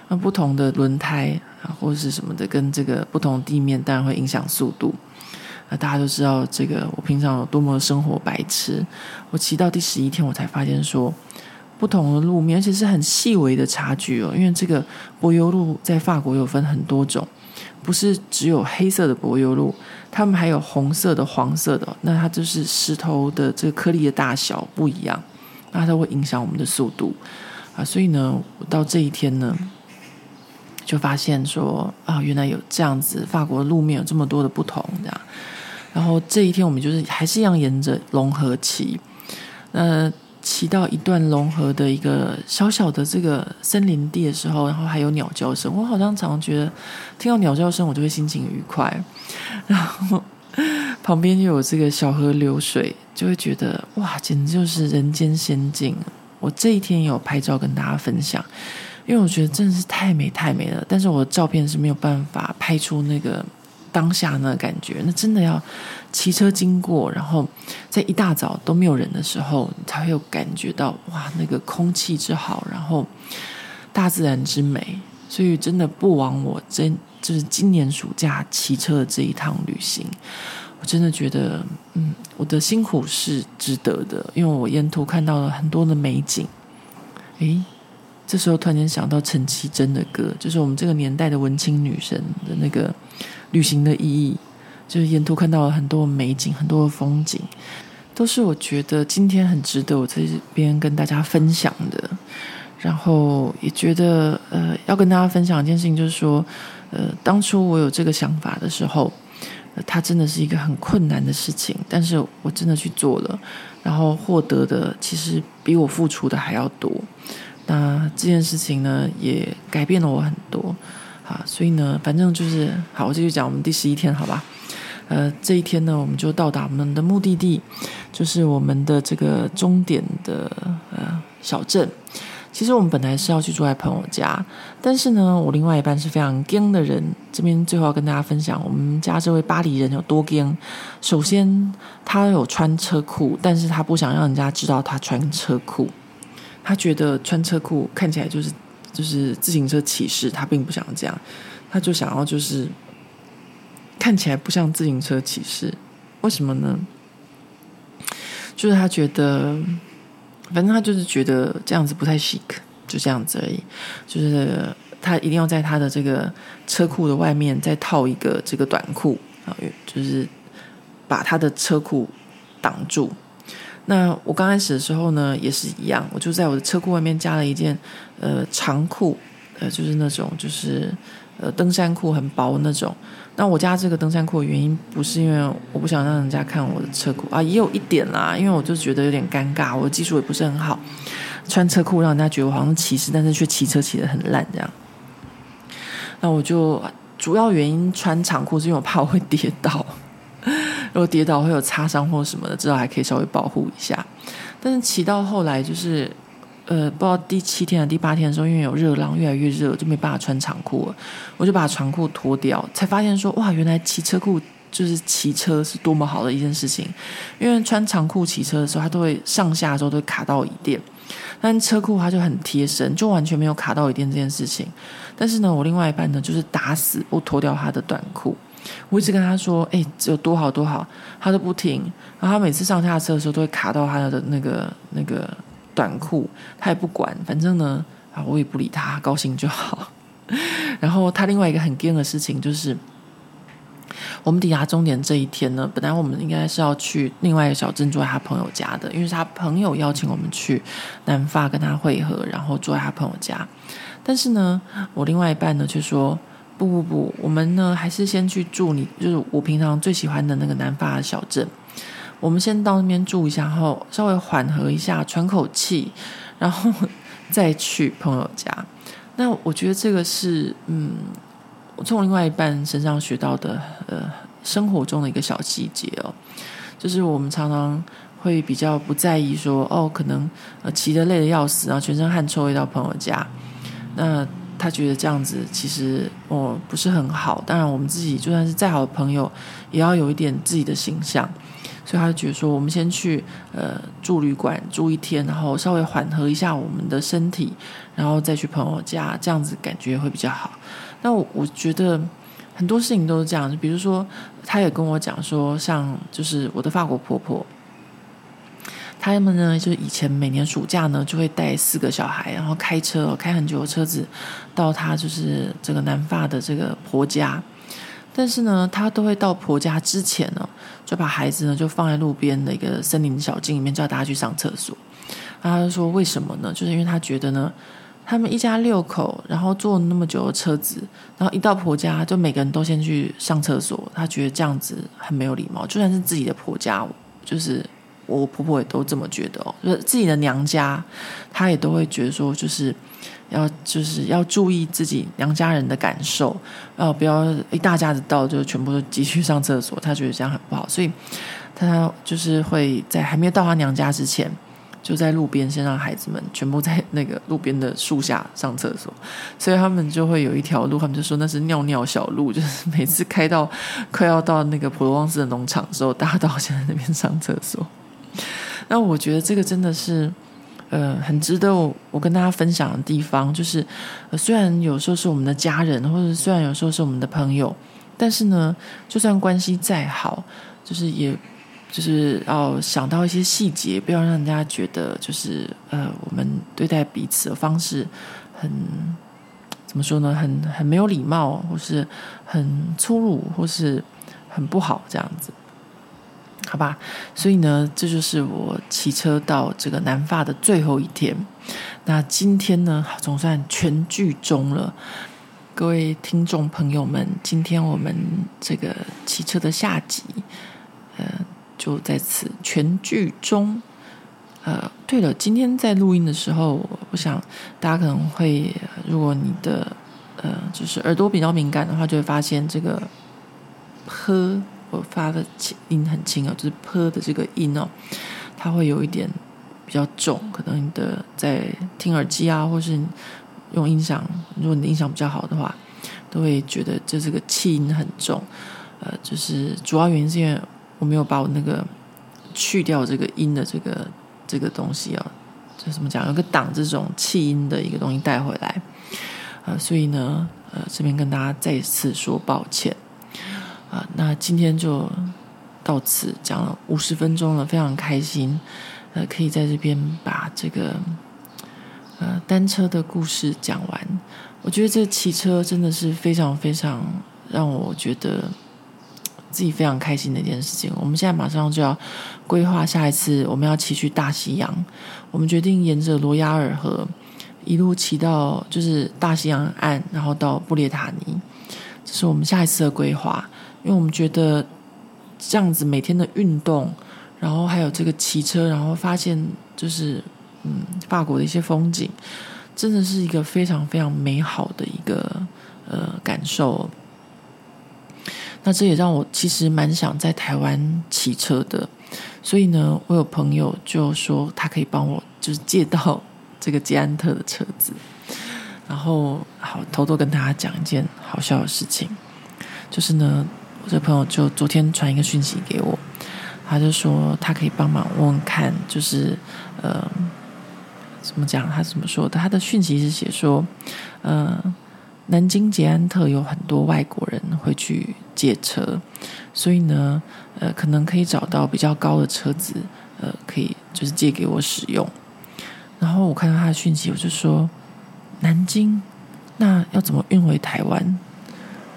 那不同的轮胎啊，或是什么的，跟这个不同地面，当然会影响速度。那大家都知道这个，我平常有多么生活白痴。我骑到第十一天，我才发现说，不同的路面，而且是很细微的差距哦。因为这个柏油路在法国有分很多种，不是只有黑色的柏油路，他们还有红色的、黄色的。那它就是石头的这个颗粒的大小不一样，那它会影响我们的速度啊。所以呢，我到这一天呢，就发现说啊，原来有这样子，法国路面有这么多的不同，这样。然后这一天，我们就是还是一样沿着龙河骑，呃，骑到一段龙河的一个小小的这个森林地的时候，然后还有鸟叫声。我好像常常觉得听到鸟叫声，我就会心情愉快。然后旁边又有这个小河流水，就会觉得哇，简直就是人间仙境。我这一天有拍照跟大家分享，因为我觉得真的是太美太美了。但是我的照片是没有办法拍出那个。当下那感觉，那真的要骑车经过，然后在一大早都没有人的时候，你才会有感觉到哇，那个空气之好，然后大自然之美。所以真的不枉我真就是今年暑假骑车的这一趟旅行，我真的觉得，嗯，我的辛苦是值得的，因为我沿途看到了很多的美景。诶，这时候突然间想到陈绮贞的歌，就是我们这个年代的文青女神的那个。旅行的意义，就是沿途看到了很多美景，很多的风景，都是我觉得今天很值得我在这边跟大家分享的。然后也觉得，呃，要跟大家分享一件事情，就是说，呃，当初我有这个想法的时候，呃，它真的是一个很困难的事情，但是我真的去做了，然后获得的其实比我付出的还要多。那这件事情呢，也改变了我很多。啊，所以呢，反正就是好，我继续讲我们第十一天，好吧？呃，这一天呢，我们就到达我们的目的地，就是我们的这个终点的呃小镇。其实我们本来是要去住在朋友家，但是呢，我另外一半是非常 g 的人。这边最后要跟大家分享，我们家这位巴黎人有多 g 首先，他有穿车库，但是他不想让人家知道他穿车库，他觉得穿车库看起来就是就是自行车骑士，他并不想这样，他就想要就是看起来不像自行车骑士。为什么呢？就是他觉得。反正他就是觉得这样子不太 chic，就这样子而已。就是他一定要在他的这个车库的外面再套一个这个短裤啊，就是把他的车库挡住。那我刚开始的时候呢，也是一样，我就在我的车库外面加了一件呃长裤，呃，就是那种就是呃登山裤，很薄那种。那我家这个登山裤的原因不是因为我不想让人家看我的车裤啊，也有一点啦，因为我就觉得有点尴尬，我的技术也不是很好，穿车裤让人家觉得我好像骑士，但是却骑车骑得很烂这样。那我就主要原因穿长裤是因为我怕我会跌倒，如果跌倒会有擦伤或什么的，至少还可以稍微保护一下。但是骑到后来就是。呃，不知道第七天还第八天的时候，因为有热浪，越来越热，就没办法穿长裤了。我就把长裤脱掉，才发现说，哇，原来骑车裤就是骑车是多么好的一件事情。因为穿长裤骑车的时候，它都会上下的时候都会卡到椅垫，但车裤它就很贴身，就完全没有卡到椅垫这件事情。但是呢，我另外一半呢，就是打死不脱掉他的短裤。我一直跟他说，哎，有多好多好，他都不听。然后他每次上下车的时候，都会卡到他的那个那个。短裤，他也不管，反正呢，啊，我也不理他，高兴就好。然后他另外一个很 g 的事情就是，我们抵达终点这一天呢，本来我们应该是要去另外一个小镇住在他朋友家的，因为是他朋友邀请我们去南发跟他会合，然后住在他朋友家。但是呢，我另外一半呢却说。不不不，我们呢还是先去住你，就是我平常最喜欢的那个南法小镇。我们先到那边住一下，然后稍微缓和一下，喘口气，然后 再去朋友家。那我觉得这个是，嗯，我从另外一半身上学到的，呃，生活中的一个小细节哦，就是我们常常会比较不在意说，哦，可能呃骑得累得要死，然后全身汗臭，回到朋友家，那他觉得这样子其实哦不是很好。当然，我们自己就算是再好的朋友，也要有一点自己的形象。所以他就觉得说，我们先去呃住旅馆住一天，然后稍微缓和一下我们的身体，然后再去朋友家，这样子感觉会比较好。那我我觉得很多事情都是这样，就比如说，他也跟我讲说，像就是我的法国婆婆，他们呢就是以前每年暑假呢就会带四个小孩，然后开车开很久的车子到他就是这个南法的这个婆家。但是呢，她都会到婆家之前呢，就把孩子呢就放在路边的一个森林小径里面，叫大家去上厕所。她就说：“为什么呢？就是因为他觉得呢，他们一家六口，然后坐那么久的车子，然后一到婆家，就每个人都先去上厕所。他觉得这样子很没有礼貌。就算是自己的婆家，就是我婆婆也都这么觉得哦，就是自己的娘家，她也都会觉得说，就是。”要就是要注意自己娘家人的感受，呃，不要一大家子到就全部都急去上厕所，他觉得这样很不好，所以他就是会在还没有到他娘家之前，就在路边先让孩子们全部在那个路边的树下上厕所，所以他们就会有一条路，他们就说那是尿尿小路，就是每次开到 快要到那个普罗旺斯的农场的时候，大家都要先在那边上厕所。那我觉得这个真的是。呃，很值得我我跟大家分享的地方，就是，呃，虽然有时候是我们的家人，或者虽然有时候是我们的朋友，但是呢，就算关系再好，就是也，就是要想到一些细节，不要让人家觉得就是呃，我们对待彼此的方式很怎么说呢？很很没有礼貌，或是很粗鲁，或是很不好这样子。好吧，所以呢，这就是我骑车到这个南发的最后一天。那今天呢，总算全剧终了。各位听众朋友们，今天我们这个骑车的下集，呃，就在此全剧终。呃，对了，今天在录音的时候，我想大家可能会，如果你的呃，就是耳朵比较敏感的话，就会发现这个“呵”我发的音很轻哦，就是 “ㄆ” 的这个音哦，它会有一点比较重，可能你的在听耳机啊，或是用音响，如果你的音响比较好的话，都会觉得这这个气音很重。呃，就是主要原因是因为我没有把我那个去掉这个音的这个这个东西、哦，就怎么讲，有个挡这种气音的一个东西带回来。呃，所以呢，呃，这边跟大家再一次说抱歉。啊、那今天就到此讲了五十分钟了，非常开心。呃，可以在这边把这个呃单车的故事讲完。我觉得这骑车真的是非常非常让我觉得自己非常开心的一件事情。我们现在马上就要规划下一次我们要骑去大西洋。我们决定沿着罗亚尔河。一路骑到就是大西洋岸，然后到布列塔尼，这是我们下一次的规划。因为我们觉得这样子每天的运动，然后还有这个骑车，然后发现就是嗯，法国的一些风景，真的是一个非常非常美好的一个呃感受。那这也让我其实蛮想在台湾骑车的，所以呢，我有朋友就说他可以帮我就是借到。这个捷安特的车子，然后好偷偷跟大家讲一件好笑的事情，就是呢，我这朋友就昨天传一个讯息给我，他就说他可以帮忙问问看，就是呃，怎么讲？他怎么说的？他的讯息是写说，呃，南京捷安特有很多外国人会去借车，所以呢，呃，可能可以找到比较高的车子，呃，可以就是借给我使用。然后我看到他的讯息，我就说：“南京，那要怎么运回台湾？”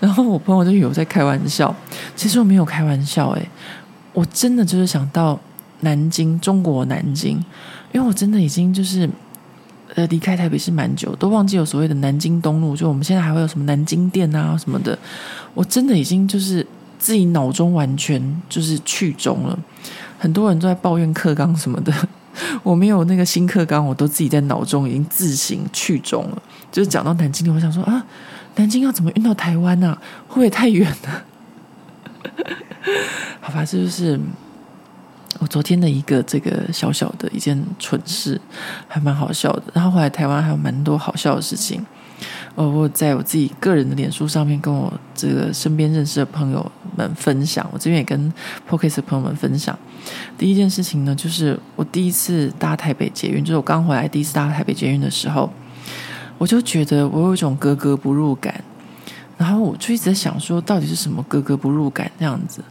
然后我朋友就以为我在开玩笑，其实我没有开玩笑，诶，我真的就是想到南京，中国南京，因为我真的已经就是呃离开台北是蛮久，都忘记有所谓的南京东路，就我们现在还会有什么南京店啊什么的，我真的已经就是自己脑中完全就是去中了，很多人都在抱怨课纲什么的。我没有那个新课纲，我都自己在脑中已经自行去中了。就是讲到南京，我想说啊，南京要怎么运到台湾呢、啊？会不会太远了？好吧，这就是我昨天的一个这个小小的一件蠢事，还蛮好笑的。然后后来台湾还有蛮多好笑的事情。哦，我在我自己个人的脸书上面跟我这个身边认识的朋友们分享，我这边也跟 Podcast 的朋友们分享。第一件事情呢，就是我第一次搭台北捷运，就是我刚回来第一次搭台北捷运的时候，我就觉得我有一种格格不入感，然后我就一直在想说，到底是什么格格不入感这样子？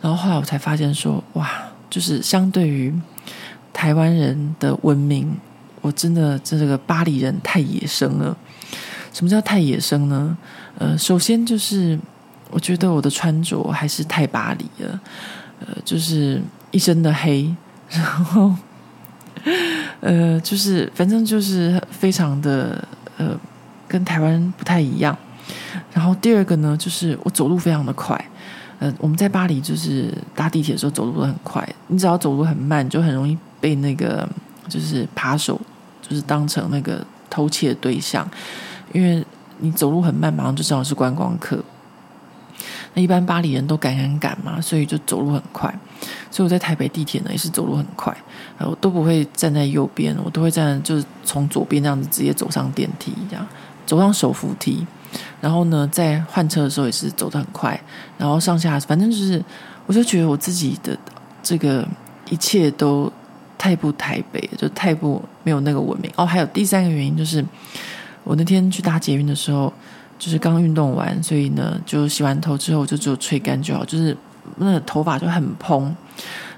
然后后来我才发现说，哇，就是相对于台湾人的文明，我真的这个巴黎人太野生了。什么叫太野生呢？呃，首先就是我觉得我的穿着还是太巴黎了，呃，就是一身的黑，然后呃，就是反正就是非常的呃，跟台湾不太一样。然后第二个呢，就是我走路非常的快，呃，我们在巴黎就是搭地铁的时候走路都很快，你只要走路很慢，就很容易被那个就是扒手就是当成那个偷窃的对象。因为你走路很慢，马上就知道是观光客。那一般巴黎人都赶赶赶嘛，所以就走路很快。所以我在台北地铁呢也是走路很快，我都不会站在右边，我都会站，就是从左边这样子直接走上电梯，这样走上手扶梯。然后呢，在换车的时候也是走得很快，然后上下反正就是，我就觉得我自己的这个一切都太不台北，就太不没有那个文明。哦，还有第三个原因就是。我那天去搭捷运的时候，就是刚运动完，所以呢，就洗完头之后就只有吹干就好，就是那头发就很蓬。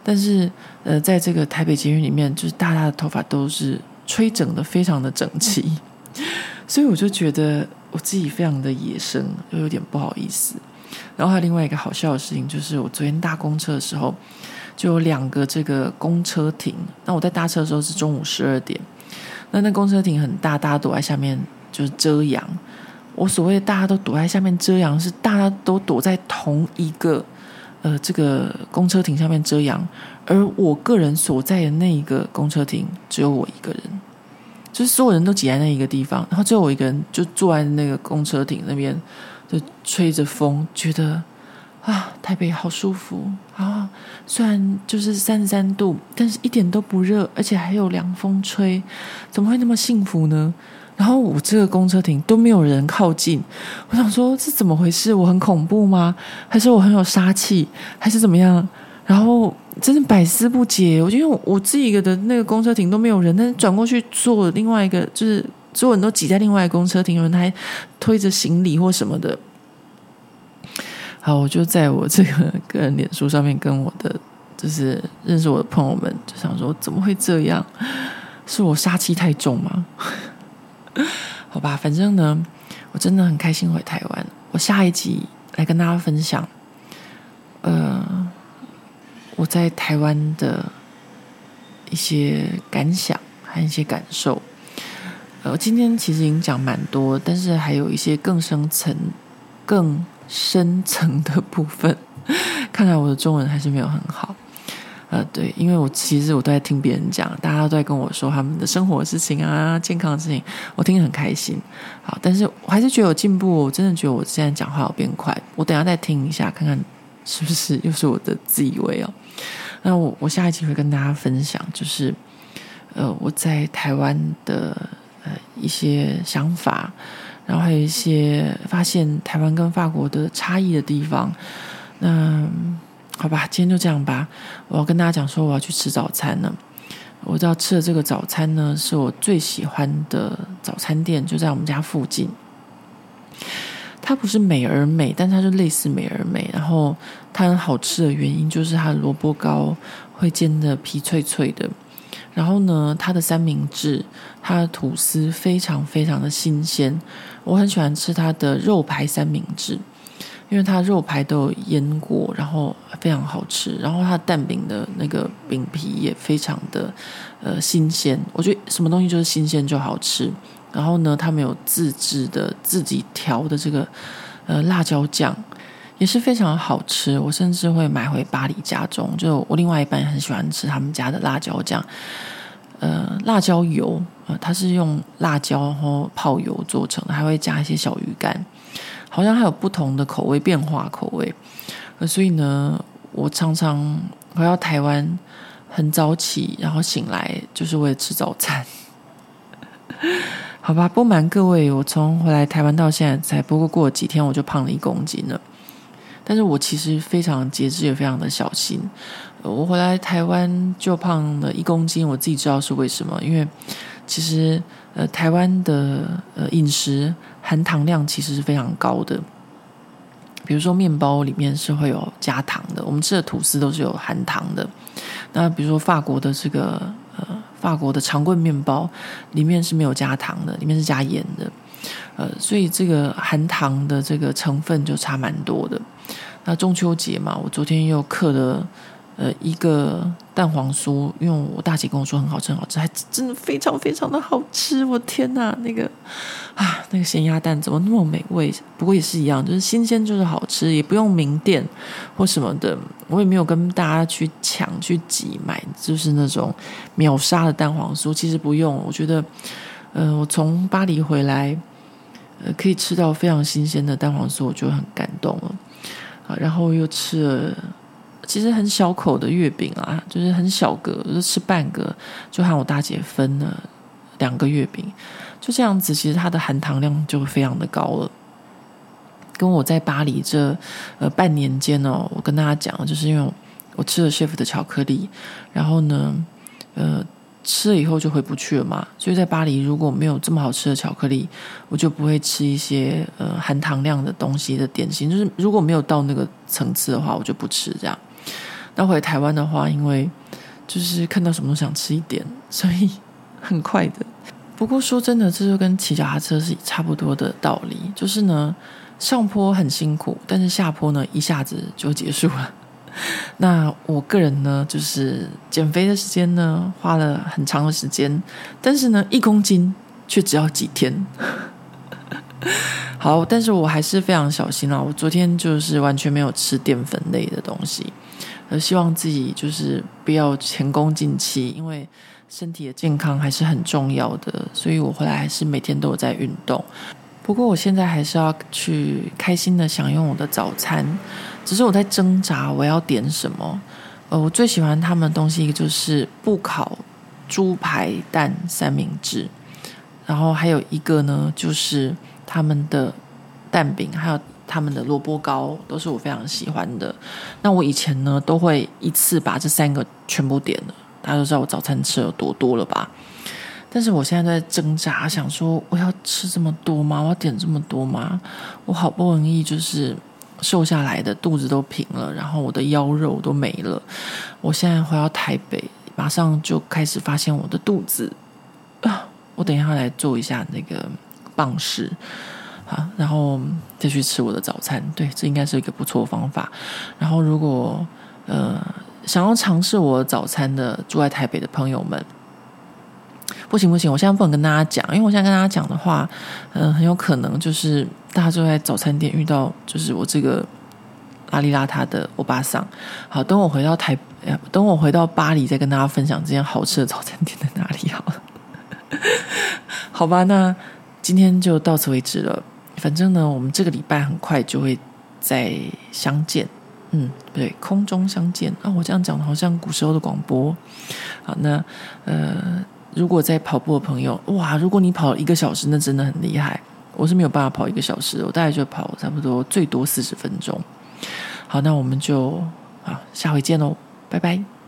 但是呃，在这个台北捷运里面，就是大家的头发都是吹整的非常的整齐，所以我就觉得我自己非常的野生，就有点不好意思。然后还有另外一个好笑的事情，就是我昨天搭公车的时候，就有两个这个公车亭。那我在搭车的时候是中午十二点，那那公车亭很大，大家躲在下面。就是遮阳，我所谓大家都躲在下面遮阳，是大家都躲在同一个呃这个公车亭下面遮阳，而我个人所在的那一个公车亭只有我一个人，就是所有人都挤在那一个地方，然后只有我一个人就坐在那个公车亭那边，就吹着风，觉得啊，台北好舒服啊！虽然就是三十三度，但是一点都不热，而且还有凉风吹，怎么会那么幸福呢？然后我这个公车亭都没有人靠近，我想说这怎么回事？我很恐怖吗？还是我很有杀气？还是怎么样？然后真的百思不解。我就用我自己的那个公车亭都没有人，但是转过去坐另外一个，就是所有人都挤在另外一个公车亭，有人还推着行李或什么的。好，我就在我这个个人脸书上面跟我的就是认识我的朋友们就想说，怎么会这样？是我杀气太重吗？好吧，反正呢，我真的很开心回台湾。我下一集来跟大家分享，呃，我在台湾的一些感想和一些感受。呃，今天其实已经讲蛮多，但是还有一些更深层、更深层的部分，看来我的中文还是没有很好。呃，对，因为我其实我都在听别人讲，大家都在跟我说他们的生活的事情啊、健康的事情，我听得很开心。好，但是我还是觉得有进步，我真的觉得我现在讲话有变快。我等下再听一下，看看是不是又是我的自以为哦。那我我下一集会跟大家分享，就是呃我在台湾的呃一些想法。然后还有一些发现台湾跟法国的差异的地方，那好吧，今天就这样吧。我要跟大家讲说，我要去吃早餐了。我知道吃的这个早餐呢，是我最喜欢的早餐店，就在我们家附近。它不是美而美，但它就类似美而美。然后它很好吃的原因，就是它的萝卜糕会煎得皮脆脆的。然后呢，它的三明治，它的吐司非常非常的新鲜。我很喜欢吃它的肉排三明治，因为它肉排都有腌过，然后非常好吃。然后它蛋饼的那个饼皮也非常的呃新鲜。我觉得什么东西就是新鲜就好吃。然后呢，他们有自制的自己调的这个呃辣椒酱。也是非常好吃，我甚至会买回巴黎家中。就我另外一半很喜欢吃他们家的辣椒酱，呃，辣椒油，呃，它是用辣椒然后泡油做成的，还会加一些小鱼干，好像还有不同的口味变化口味。所以呢，我常常回到台湾很早起，然后醒来就是为了吃早餐。好吧，不瞒各位，我从回来台湾到现在才不过过了几天，我就胖了一公斤了。但是我其实非常节制，也非常的小心。我回来台湾就胖了一公斤，我自己知道是为什么。因为其实呃，台湾的呃饮食含糖量其实是非常高的。比如说面包里面是会有加糖的，我们吃的吐司都是有含糖的。那比如说法国的这个呃法国的长棍面包里面是没有加糖的，里面是加盐的。呃，所以这个含糖的这个成分就差蛮多的。那中秋节嘛，我昨天又刻了呃一个蛋黄酥，因为我大姐跟我说很好吃，很好吃，还真的非常非常的好吃。我天哪，那个啊，那个咸鸭蛋怎么那么美味？不过也是一样，就是新鲜就是好吃，也不用名店或什么的。我也没有跟大家去抢去挤买，就是那种秒杀的蛋黄酥。其实不用，我觉得，呃，我从巴黎回来，呃，可以吃到非常新鲜的蛋黄酥，我就很感动了。然后又吃了，其实很小口的月饼啊，就是很小个，就吃半个，就和我大姐分了两个月饼，就这样子，其实它的含糖量就非常的高了。跟我在巴黎这呃半年间哦，我跟大家讲，就是因为我吃了 Chef 的巧克力，然后呢，呃。吃了以后就回不去了嘛，所以在巴黎如果没有这么好吃的巧克力，我就不会吃一些呃含糖量的东西的点心。就是如果没有到那个层次的话，我就不吃这样。要回台湾的话，因为就是看到什么都想吃一点，所以 很快的。不过说真的，这就跟骑脚踏车是差不多的道理，就是呢，上坡很辛苦，但是下坡呢一下子就结束了。那我个人呢，就是减肥的时间呢，花了很长的时间，但是呢，一公斤却只要几天。好，但是我还是非常小心啊。我昨天就是完全没有吃淀粉类的东西，呃，希望自己就是不要前功尽弃，因为身体的健康还是很重要的。所以我回来还是每天都有在运动。不过我现在还是要去开心的享用我的早餐，只是我在挣扎我要点什么。呃，我最喜欢他们的东西一个就是不烤猪排蛋三明治，然后还有一个呢就是他们的蛋饼，还有他们的萝卜糕，都是我非常喜欢的。那我以前呢都会一次把这三个全部点了，大家都知道我早餐吃有多多了吧？但是我现在在挣扎，想说我要吃这么多吗？我要点这么多吗？我好不容易就是。瘦下来的肚子都平了，然后我的腰肉都没了。我现在回到台北，马上就开始发现我的肚子啊！我等一下来做一下那个棒式啊，然后再去吃我的早餐。对，这应该是一个不错的方法。然后，如果呃想要尝试我早餐的住在台北的朋友们。不行不行，我现在不能跟大家讲，因为我现在跟大家讲的话，嗯、很有可能就是大家就在早餐店遇到，就是我这个邋里邋遢的欧巴桑。好，等我回到台，等我回到巴黎，再跟大家分享这间好吃的早餐店在哪里好了。好吧，那今天就到此为止了。反正呢，我们这个礼拜很快就会再相见。嗯，对，空中相见啊，我这样讲的好像古时候的广播。好，那呃。如果在跑步的朋友，哇！如果你跑一个小时，那真的很厉害。我是没有办法跑一个小时，我大概就跑差不多最多四十分钟。好，那我们就啊，下回见喽，拜拜。